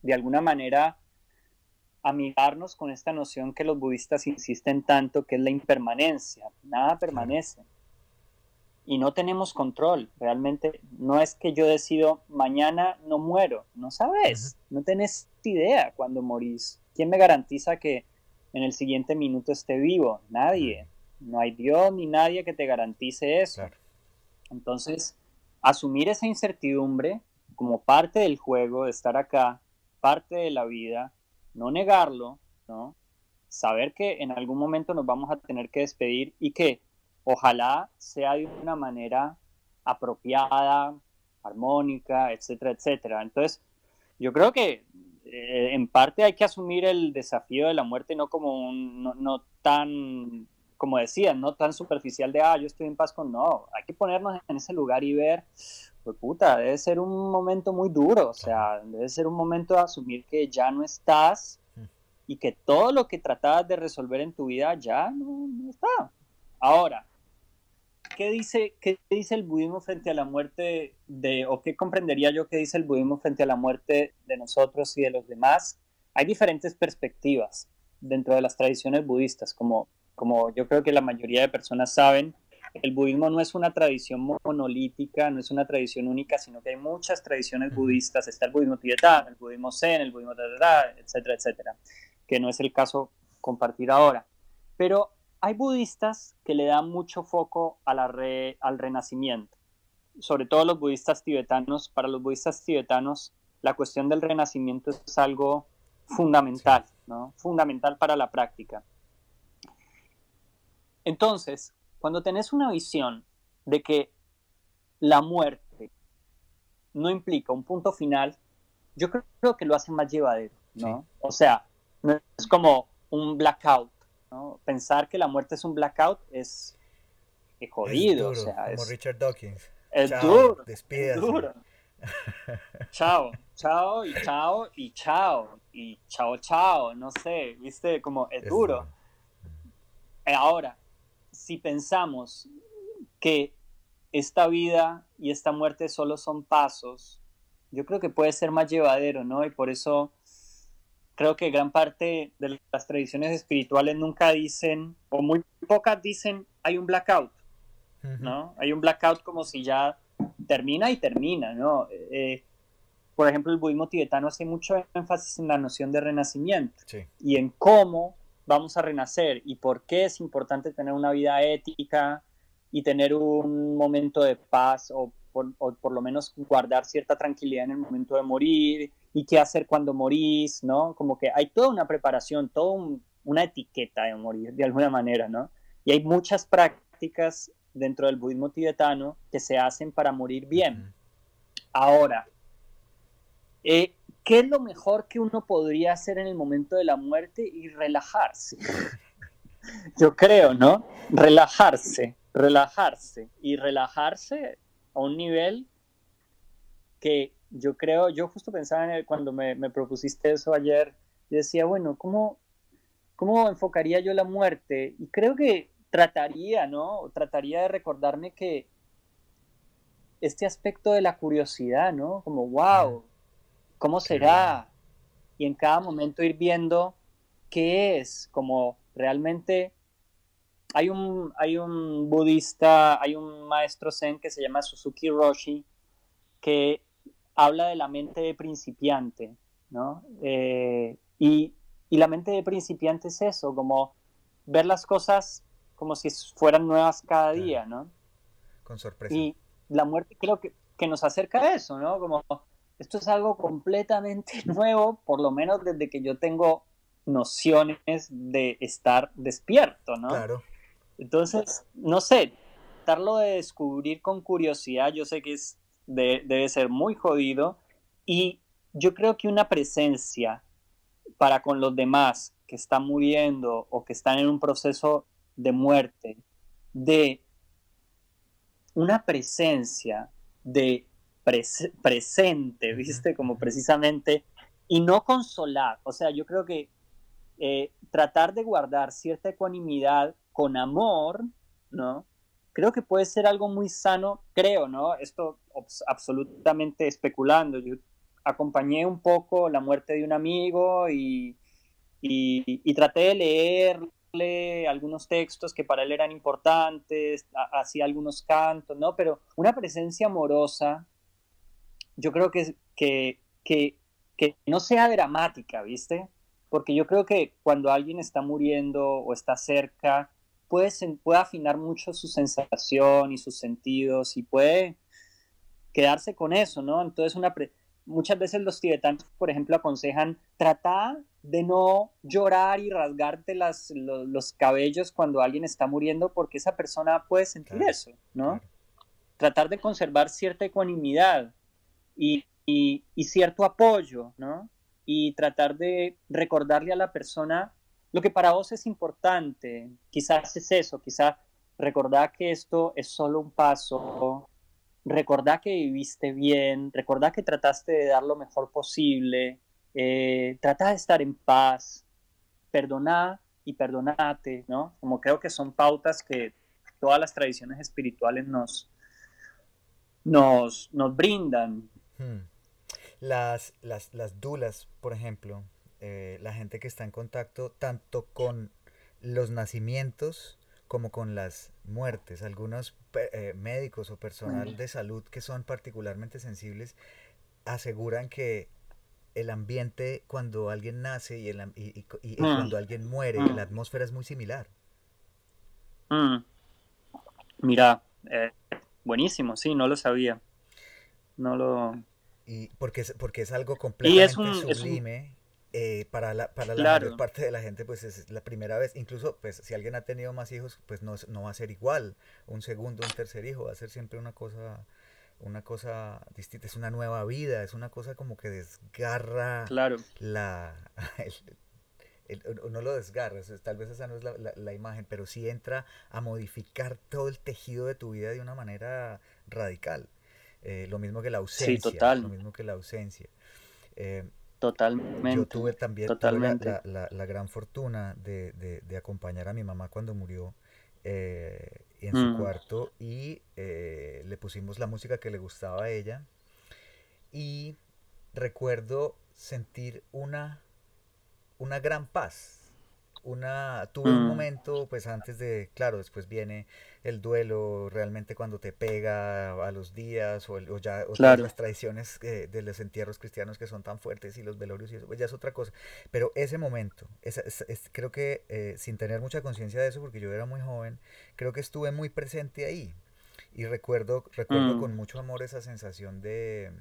de alguna manera amigarnos con esta noción que los budistas insisten tanto, que es la impermanencia. Nada permanece. Y no tenemos control. Realmente no es que yo decido mañana no muero. No sabes. No tenés idea cuando morís. ¿Quién me garantiza que en el siguiente minuto esté vivo? Nadie. No hay Dios ni nadie que te garantice eso. Entonces, asumir esa incertidumbre como parte del juego de estar acá parte de la vida, no negarlo, ¿no? Saber que en algún momento nos vamos a tener que despedir y que ojalá sea de una manera apropiada, armónica, etcétera, etcétera. Entonces, yo creo que eh, en parte hay que asumir el desafío de la muerte no como un, no, no tan, como decían, no tan superficial de, ah, yo estoy en paz con, no, hay que ponernos en ese lugar y ver, pues puta, debe ser un momento muy duro, o sea, debe ser un momento de asumir que ya no estás y que todo lo que tratabas de resolver en tu vida ya no, está. Ahora, ¿qué dice, ¿qué dice el budismo frente a la muerte de, o qué comprendería yo que dice el budismo frente a la muerte de nosotros y de los demás? Hay diferentes perspectivas dentro de las tradiciones budistas, como, como yo creo que la mayoría de personas saben, el budismo no es una tradición monolítica, no es una tradición única, sino que hay muchas tradiciones budistas. Está el budismo tibetano, el budismo zen, el budismo etcétera, etcétera, que no es el caso compartir ahora. Pero hay budistas que le dan mucho foco a la al renacimiento, sobre todo los budistas tibetanos. Para los budistas tibetanos, la cuestión del renacimiento es algo fundamental, ¿no? Fundamental para la práctica. Entonces, cuando tenés una visión de que la muerte no implica un punto final, yo creo que lo hace más llevadero, ¿no? O sea, no es como un blackout, ¿no? Pensar que la muerte es un blackout es, jodido,
es
o sea,
como Richard Dawkins.
Es duro, es duro. [LAUGHS] chao, chao y chao y chao y chao, chao, no sé, viste, como es, duro. Eh, ahora, si pensamos que esta vida y esta muerte solo son pasos, yo creo que puede ser más llevadero, ¿no? Y por eso creo que gran parte de las tradiciones espirituales nunca dicen, o muy pocas dicen, hay un blackout, ¿no? Hay un blackout como si ya termina y termina, ¿no? Eh, por ejemplo, el budismo tibetano hace mucho énfasis en la noción de renacimiento y en cómo vamos a renacer y por qué es importante tener una vida ética y tener un momento de paz o por, lo menos guardar cierta tranquilidad en el momento de morir y qué hacer cuando morís, ¿no? Como que hay toda una preparación, toda una etiqueta de morir de alguna manera, ¿no? Y hay muchas prácticas dentro del budismo tibetano que se hacen para morir bien. Ahora, eh, ¿qué es lo mejor que uno podría hacer en el momento de la muerte y relajarse? [LAUGHS] Yo creo, ¿no? Relajarse, relajarse y relajarse a un nivel que yo creo, yo justo pensaba en el, cuando me, propusiste eso ayer, decía, bueno, ¿cómo, ¿cómo enfocaría yo la muerte? Y creo que trataría, ¿no? Trataría de recordarme que este aspecto de la curiosidad, ¿no? Como, wow, ¿cómo será? Y en cada momento ir viendo qué es, como realmente hay un, hay un budista, hay un maestro zen que se llama Suzuki Roshi, que habla de la mente de principiante, ¿no? Eh, y, y, la mente de principiante es eso, como ver las cosas como si fueran nuevas cada día, ¿no?
Con sorpresa.
Y la muerte creo que, que nos acerca a eso, ¿no? Como esto es algo completamente [LAUGHS] nuevo, por lo menos desde que yo tengo nociones de estar despierto, ¿no?
Claro.
Entonces, no sé, tratarlo de descubrir con curiosidad, yo sé que es, debe ser muy jodido y yo creo que una presencia para con los demás que están muriendo o que están en un proceso de muerte, de una presencia de presente, ¿viste? Como precisamente, y no consolar, o sea, yo creo que eh, tratar de guardar cierta ecuanimidad con amor, ¿no? Creo que puede ser algo muy sano, creo, ¿no? Esto absolutamente especulando. Yo acompañé un poco la muerte de un amigo y, y, traté de leerle algunos textos que para él eran importantes, hacía algunos cantos, ¿no? Pero una presencia amorosa, yo creo que, que, que, que no sea dramática, ¿viste? Porque yo creo que cuando alguien está muriendo o está cerca, puede, puede afinar mucho su sensación y sus sentidos y puede quedarse con eso, ¿no? Entonces, una muchas veces los tibetanos, por ejemplo, aconsejan tratar de no llorar y rasgarte las, los, cabellos cuando alguien está muriendo porque esa persona puede sentir eso, ¿no? Tratar de conservar cierta ecuanimidad y, y, y, cierto apoyo, ¿no? Y tratar de recordarle a la persona lo que para vos es importante, quizás es eso, quizás recordar que esto es solo un paso, recordar que viviste bien, recordar que trataste de dar lo mejor posible, eh, trata de estar en paz, perdonar y perdonate, ¿no? Como creo que son pautas que todas las tradiciones espirituales nos, nos, nos brindan.
Hmm. Las, las, las dulas, por ejemplo, eh, la gente que está en contacto tanto con los nacimientos como con las muertes. Algunos eh, médicos o personal de salud que son particularmente sensibles aseguran que el ambiente cuando alguien nace y, el, y, mm. cuando alguien muere, mm. la atmósfera es muy similar.
Mm. Mira, eh, buenísimo, sí, no lo sabía. No lo...
Y porque es, porque es algo completamente sublime eh, para la, para la mayor parte de la gente, pues es la primera vez. Incluso, pues si alguien ha tenido más hijos, pues no, no va a ser igual. Un segundo, un tercer hijo, va a ser siempre una cosa una cosa distinta, es una nueva vida, es una cosa como que desgarra
claro.
la... [LAUGHS] no lo desgarra, tal vez esa no es la, imagen, pero sí entra a modificar todo el tejido de tu vida de una manera radical. Eh, lo mismo que la ausencia.
Sí, total.
Lo mismo que la ausencia.
Eh, Totalmente.
Yo tuve también la, gran fortuna de, de, acompañar a mi mamá cuando murió eh, en su mm. cuarto y eh, le pusimos la música que le gustaba a ella. Y recuerdo sentir una, una gran paz una, tuve un mm. momento, pues antes de, claro, después viene el duelo, realmente cuando te pega a los días, o, ya las tradiciones eh, de los entierros cristianos que son tan fuertes y los velorios y eso, pues ya es otra cosa. Pero ese momento, creo que eh, sin tener mucha conciencia de eso, porque yo era muy joven, creo que estuve muy presente ahí. Y recuerdo, recuerdo mm. con mucho amor esa sensación de,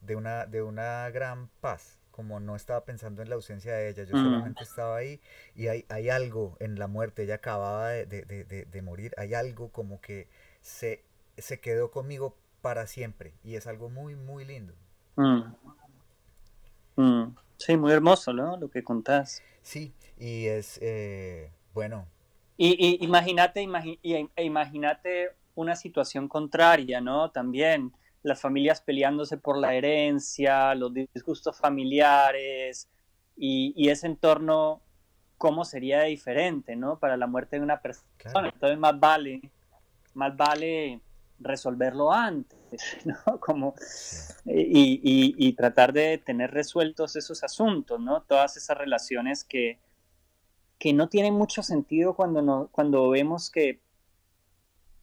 de, una, de una gran paz como no estaba pensando en la ausencia de ella, yo solamente estaba ahí y hay, hay algo en la muerte, ella acababa de, morir, hay algo como que se, se quedó conmigo para siempre y es algo muy, muy lindo. Mm.
Mm. Sí, muy hermoso, ¿no? Lo que contás.
Sí, y es, eh, bueno.
Y, imagínate, e imagínate una situación contraria, ¿no? También las familias peleándose por la herencia, los disgustos familiares y, ese entorno, cómo sería diferente, ¿no? Para la muerte de una persona. Entonces más vale, más vale resolverlo antes, [LAUGHS] ¿no? Como, y, tratar de tener resueltos esos asuntos, ¿no? Todas esas relaciones que, que no tienen mucho sentido cuando, no, cuando vemos que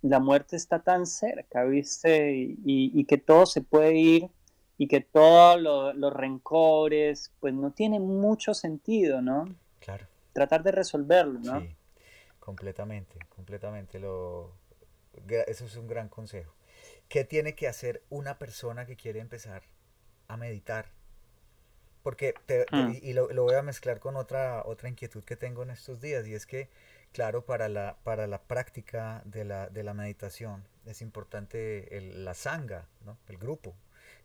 la muerte está tan cerca, ¿viste? Y, que todo se puede ir y que todos los rencores, pues no tiene mucho sentido, ¿no?
Claro.
Tratar de resolverlo, ¿no? Sí,
completamente, completamente. Lo... Eso es un gran consejo. ¿Qué tiene que hacer una persona que quiere empezar a meditar? Porque, hmm. y, lo, lo, voy a mezclar con otra, otra inquietud que tengo en estos días, y es que Claro, para la, para la práctica de la, de la meditación es importante el, la sanga, ¿no? el grupo,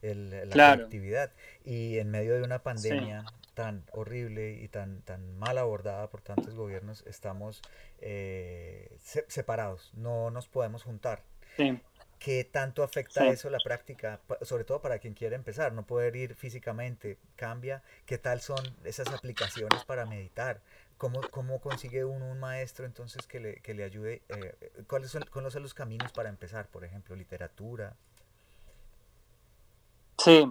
el, la actividad. Y en medio de una pandemia tan horrible y tan, tan mal abordada por tantos gobiernos, estamos eh, separados, no nos podemos juntar. Sí. ¿Qué tanto afecta eso la práctica, sobre todo para quien quiere empezar, no poder ir físicamente? ¿Cambia? ¿Qué tal son esas aplicaciones para meditar? ¿Cómo, ¿Cómo, consigue uno un maestro entonces que le, que le ayude? Eh, ¿Cuáles son, son, los caminos para empezar, por ejemplo? ¿Literatura?
Sí,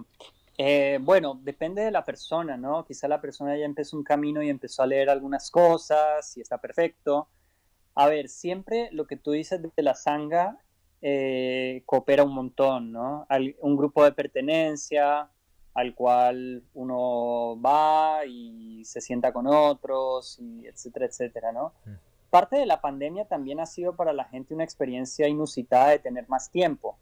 eh, bueno, depende de la persona, ¿no? Quizá la persona ya empezó un camino y empezó a leer algunas cosas y está perfecto. A ver, siempre lo que tú dices de la sanga eh, coopera un montón, ¿no? un grupo de pertenencia, al cual uno va y se sienta con otros, y etcétera, etcétera, ¿no? Mm. Parte de la pandemia también ha sido para la gente una experiencia inusitada de tener más tiempo.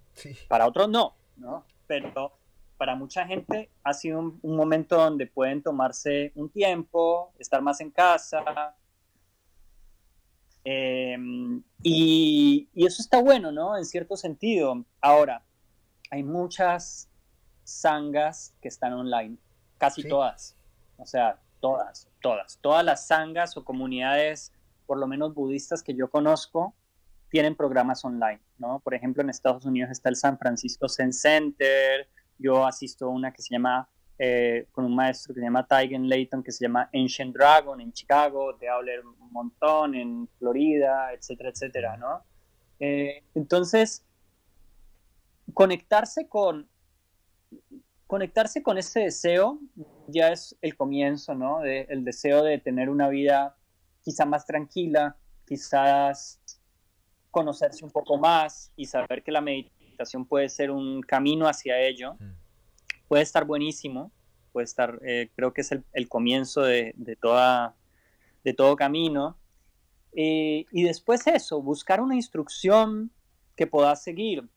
Para otros no, ¿no? Pero para mucha gente ha sido un, momento donde pueden tomarse un tiempo, estar más en casa. Em, y, y eso está bueno, ¿no? En cierto sentido. Ahora, hay muchas sangas que están online, casi todas, o sea, todas, todas, todas las sangas o comunidades, por lo menos budistas que yo conozco, tienen programas online, ¿no? Por ejemplo, en Estados Unidos está el San Francisco Zen Center, yo asisto a una que se llama, eh, con un maestro que se llama Tigen Layton, que se llama Ancient Dragon en Chicago, de hablar un montón en Florida, etcétera, etcétera, ¿no? Eh, entonces, conectarse con conectarse con ese deseo ya es el comienzo, ¿no? el deseo de tener una vida quizá más tranquila, quizás conocerse un poco más y saber que la meditación puede ser un camino hacia ello, puede estar buenísimo, puede estar, eh, creo que es el, comienzo de, toda, de todo camino. Eh, y después eso, buscar una instrucción que puedas seguir.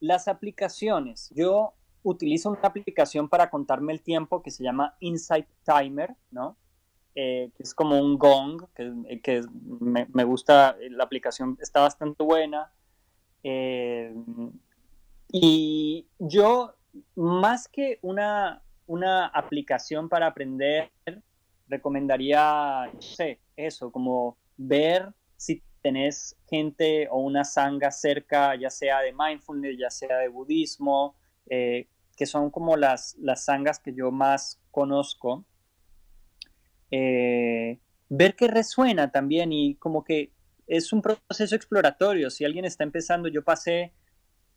Las aplicaciones. Yo utilizo una aplicación para contarme el tiempo que se llama Insight Timer, ¿no? Eh, que es como un gong, que, que me, gusta, la aplicación está bastante buena. Eh, y yo, más que una, una aplicación para aprender, recomendaría, no sé, eso, como ver si tenés gente o una sanga cerca, ya sea de mindfulness, ya sea de budismo, eh, que son como las, las sangas que yo más conozco. Eh, ver qué resuena también y como que es un proceso exploratorio. Si alguien está empezando, yo pasé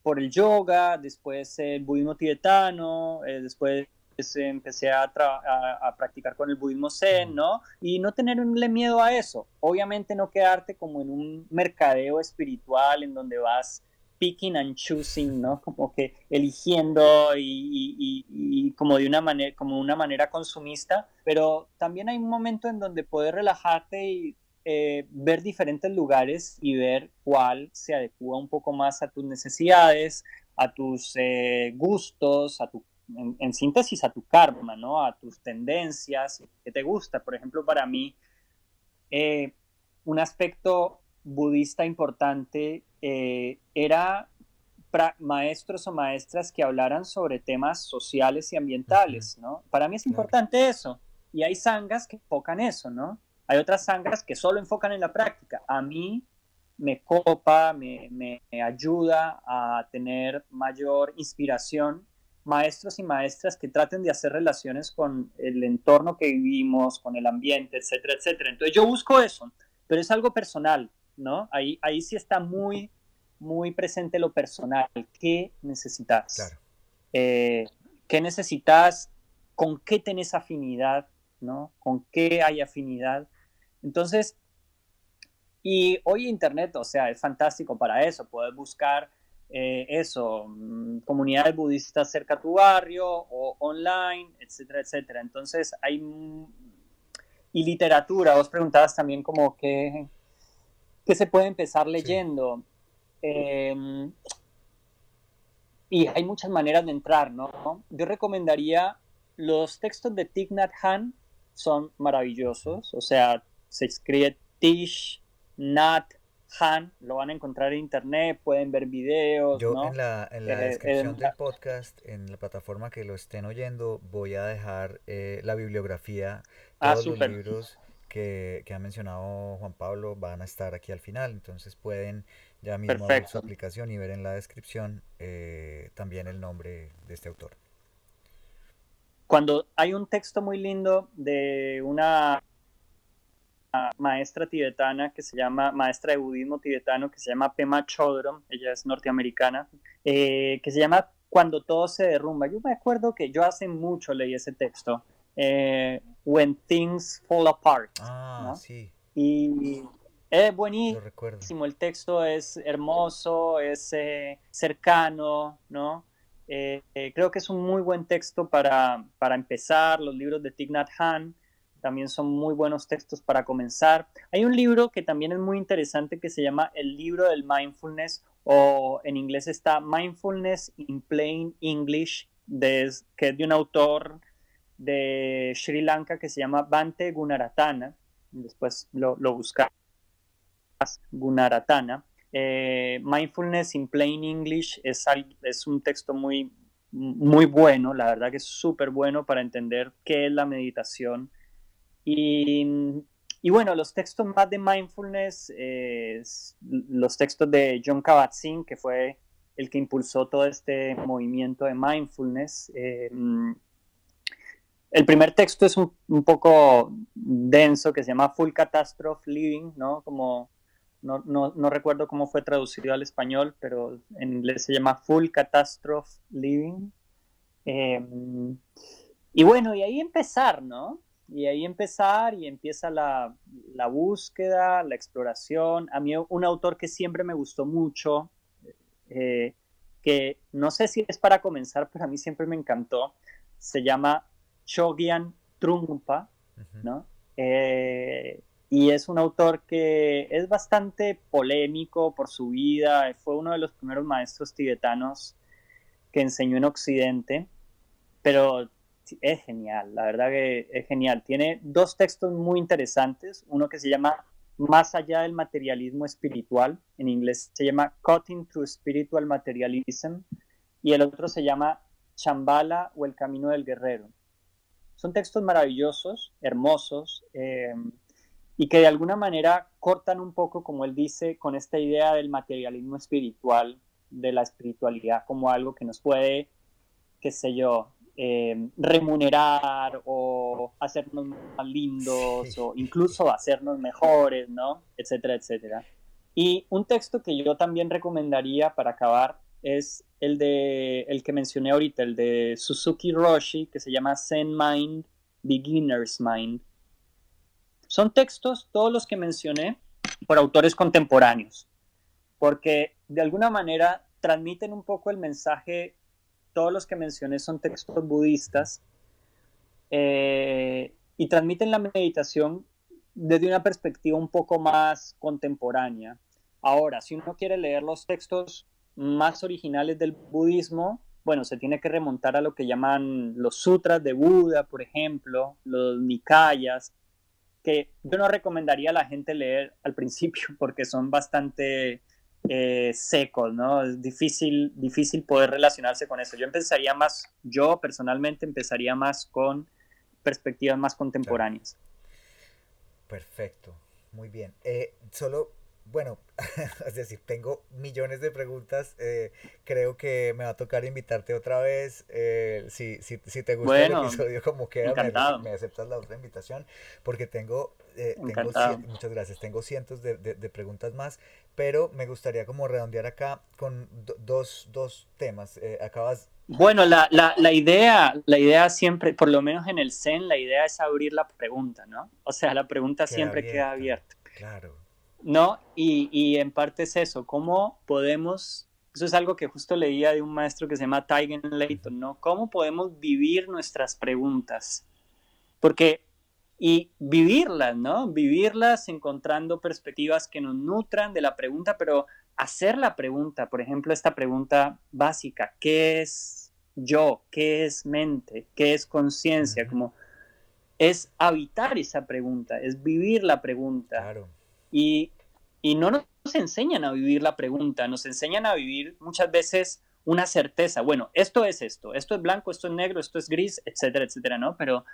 por el yoga, después el budismo tibetano, eh, después empecé a, a, practicar con el budismo zen, ¿no? Y no tenerle miedo a eso. Obviamente no quedarte como en un mercadeo espiritual en donde vas picking and choosing, ¿no? Como que eligiendo y, y, como de una manera, como una manera consumista, pero también hay un momento en donde puedes relajarte y eh, ver diferentes lugares y ver cuál se adecua un poco más a tus necesidades, a tus eh, gustos, a tu, en, síntesis a tu karma, ¿no? A tus tendencias, que te gusta. Por ejemplo, para mí, eh, un aspecto budista importante era maestros o maestras que hablaran sobre temas sociales y ambientales, ¿no? Para mí es importante eso. Y hay sangas que enfocan eso, ¿no? Hay otras sangras que solo enfocan en la práctica. A mí me copa, me, me, ayuda a tener mayor inspiración maestros y maestras que traten de hacer relaciones con el entorno que vivimos, con el ambiente, etcétera, etcétera. Entonces yo busco eso, pero es algo personal, ¿no? Ahí, ahí sí está muy, muy presente lo personal. ¿Qué necesitas? Claro. Eh, ¿Qué necesitas? ¿Con qué tenés afinidad? ¿no? ¿Con qué hay afinidad? Entonces, y hoy Internet, o sea, es fantástico para eso, puedes buscar eh, eso, mm, comunidades budistas cerca a tu barrio o online, etcétera, etcétera. Entonces, hay... Y literatura, vos preguntabas también como que, que se puede empezar leyendo. Em, y hay muchas maneras de entrar, ¿no? Yo recomendaría los textos de Thich Nhat Hanh son maravillosos, o sea, se escribe Tish, Nat, Han, lo van a encontrar en internet, pueden ver videos.
Yo en la, en la eh, descripción del podcast, en la plataforma que lo estén oyendo, voy a dejar eh, la bibliografía, ah, todos los libros que, que, ha mencionado Juan Pablo van a estar aquí al final, entonces pueden ya mismo ver su aplicación y ver en la descripción eh, también el nombre de este autor.
Cuando hay un texto muy lindo de una maestra tibetana que se llama, maestra de budismo tibetano que se llama Pema Chodron, ella es norteamericana, eh, que se llama Cuando todo se derrumba. Yo me acuerdo que yo hace mucho leí ese texto, eh, When Things Fall Apart.
Ah, sí.
Y es buenísimo, el texto es hermoso, es eh, cercano, ¿no? creo que es un muy buen texto para, para empezar, los libros de Thich Nhat Hanh también son muy buenos textos para comenzar. Hay un libro que también es muy interesante que se llama El libro del mindfulness o en inglés está Mindfulness in Plain English, de, que es de un autor de Sri Lanka que se llama Bante Gunaratana. Después lo, lo buscas, Gunaratana. Eh, Mindfulness in Plain English es, es un texto muy, muy bueno, la verdad que es súper bueno para entender qué es la meditación y, bueno, los textos más de mindfulness, los textos de John Kabat-Zinn, que fue el que impulsó todo este movimiento de mindfulness. Eh, el primer texto es un, poco denso, que se llama Full Catastrophe Living, ¿no? Como, no, no, no, recuerdo cómo fue traducido al español, pero en inglés se llama Full Catastrophe Living. Eh, y bueno, y ahí empezar, ¿no? Y ahí empezar y empieza la, la, búsqueda, la exploración. A mí un autor que siempre me gustó mucho, eh, que no sé si es para comenzar, pero a mí siempre me encantó, se llama Chogyan Trungpa, ¿no? Eh, y es un autor que es bastante polémico por su vida, fue uno de los primeros maestros tibetanos que enseñó en Occidente, pero es genial, la verdad que es genial. Tiene dos textos muy interesantes, uno que se llama Más allá del materialismo espiritual, en inglés se llama Cutting Through Spiritual Materialism, y el otro se llama Chambala o El Camino del Guerrero. Son textos maravillosos, hermosos, eh, y que de alguna manera cortan un poco, como él dice, con esta idea del materialismo espiritual, de la espiritualidad como algo que nos puede, qué sé yo, eh, remunerar o hacernos más lindos o incluso hacernos mejores, ¿no? Etcétera, etcétera. Y un texto que yo también recomendaría para acabar es el de el que mencioné ahorita, el de Suzuki Roshi, que se llama Zen Mind, Beginner's Mind. Son textos, todos los que mencioné, por autores contemporáneos, porque de alguna manera transmiten un poco el mensaje, todos los que mencioné son textos budistas, eh, y transmiten la meditación desde una perspectiva un poco más contemporánea. Ahora, si uno quiere leer los textos más originales del budismo, bueno, se tiene que remontar a lo que llaman los sutras de Buda, por ejemplo, los Nikayas, que yo no recomendaría a la gente leer al principio [LAUGHS] porque son bastante eh, secos, ¿no? Es difícil, difícil poder relacionarse con eso. Yo empezaría más, yo personalmente empezaría más con perspectivas más contemporáneas.
Perfecto, muy bien. Eh, solo bueno, [LAUGHS] es decir, tengo millones de preguntas. Eh, creo que me va a tocar invitarte otra vez. Eh, si, si, si, te gusta el episodio como queda, me, me, aceptas la otra invitación. Porque tengo, eh, tengo muchas gracias, tengo cientos de, de, preguntas más. Pero me gustaría como redondear acá con dos, dos temas. acabas...
Bueno, la, la, la, idea, la idea siempre, por lo menos en el Zen, la idea es abrir la pregunta, ¿no? O sea, la pregunta siempre queda abierta.
Claro.
¿No? Y, y, en parte es eso, cómo podemos, eso es algo que justo leía de un maestro que se llama Tigen Layton, ¿no? ¿Cómo podemos vivir nuestras preguntas? Porque, y vivirlas, ¿no? Vivirlas encontrando perspectivas que nos nutran de la pregunta, pero hacer la pregunta, por ejemplo, esta pregunta básica, ¿qué es yo? ¿Qué es mente? ¿Qué es conciencia? Como es habitar esa pregunta, es vivir la pregunta.
Claro
y, no nos enseñan a vivir la pregunta, nos enseñan a vivir muchas veces una certeza. Bueno, esto es esto, esto es blanco, esto es negro, esto es gris, etcétera, etcétera, ¿no? Pero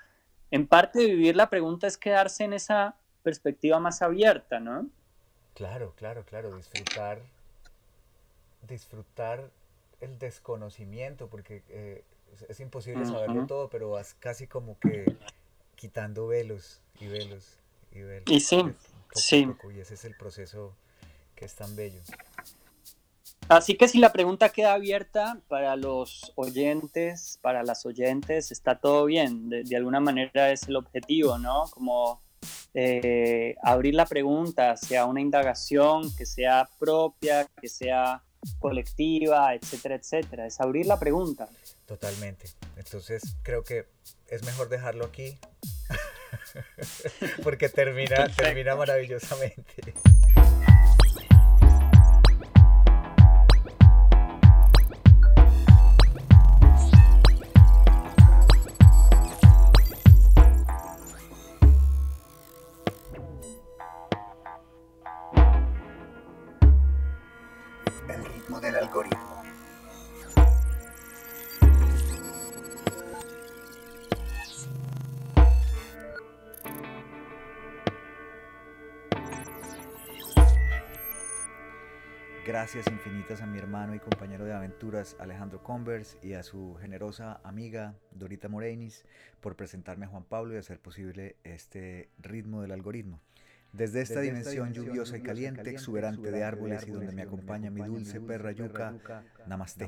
en parte vivir la pregunta es quedarse en esa perspectiva más abierta, ¿no?
Claro, claro, claro, disfrutar, disfrutar el desconocimiento, porque eh, es, imposible saberlo todo, pero vas casi como que quitando velos y velos y velos.
Y sí, sí.
y ese es el proceso que es tan bello.
Así que si la pregunta queda abierta para los oyentes, para las oyentes, está todo bien. De, alguna manera es el objetivo, ¿no? Como eh, abrir la pregunta hacia una indagación que sea propia, que sea colectiva, etcétera, etcétera. Es abrir la pregunta.
Totalmente. Entonces creo que es mejor dejarlo aquí. [LAUGHS] Porque termina, termina maravillosamente. Gracias infinitas a mi hermano y compañero de aventuras Alejandro Converse y a su generosa amiga Dorita Morenis por presentarme a Juan Pablo y hacer posible este ritmo del algoritmo. Desde esta, dimensión, lluviosa y caliente, exuberante de árboles y donde me acompaña mi dulce perra yuca, namaste.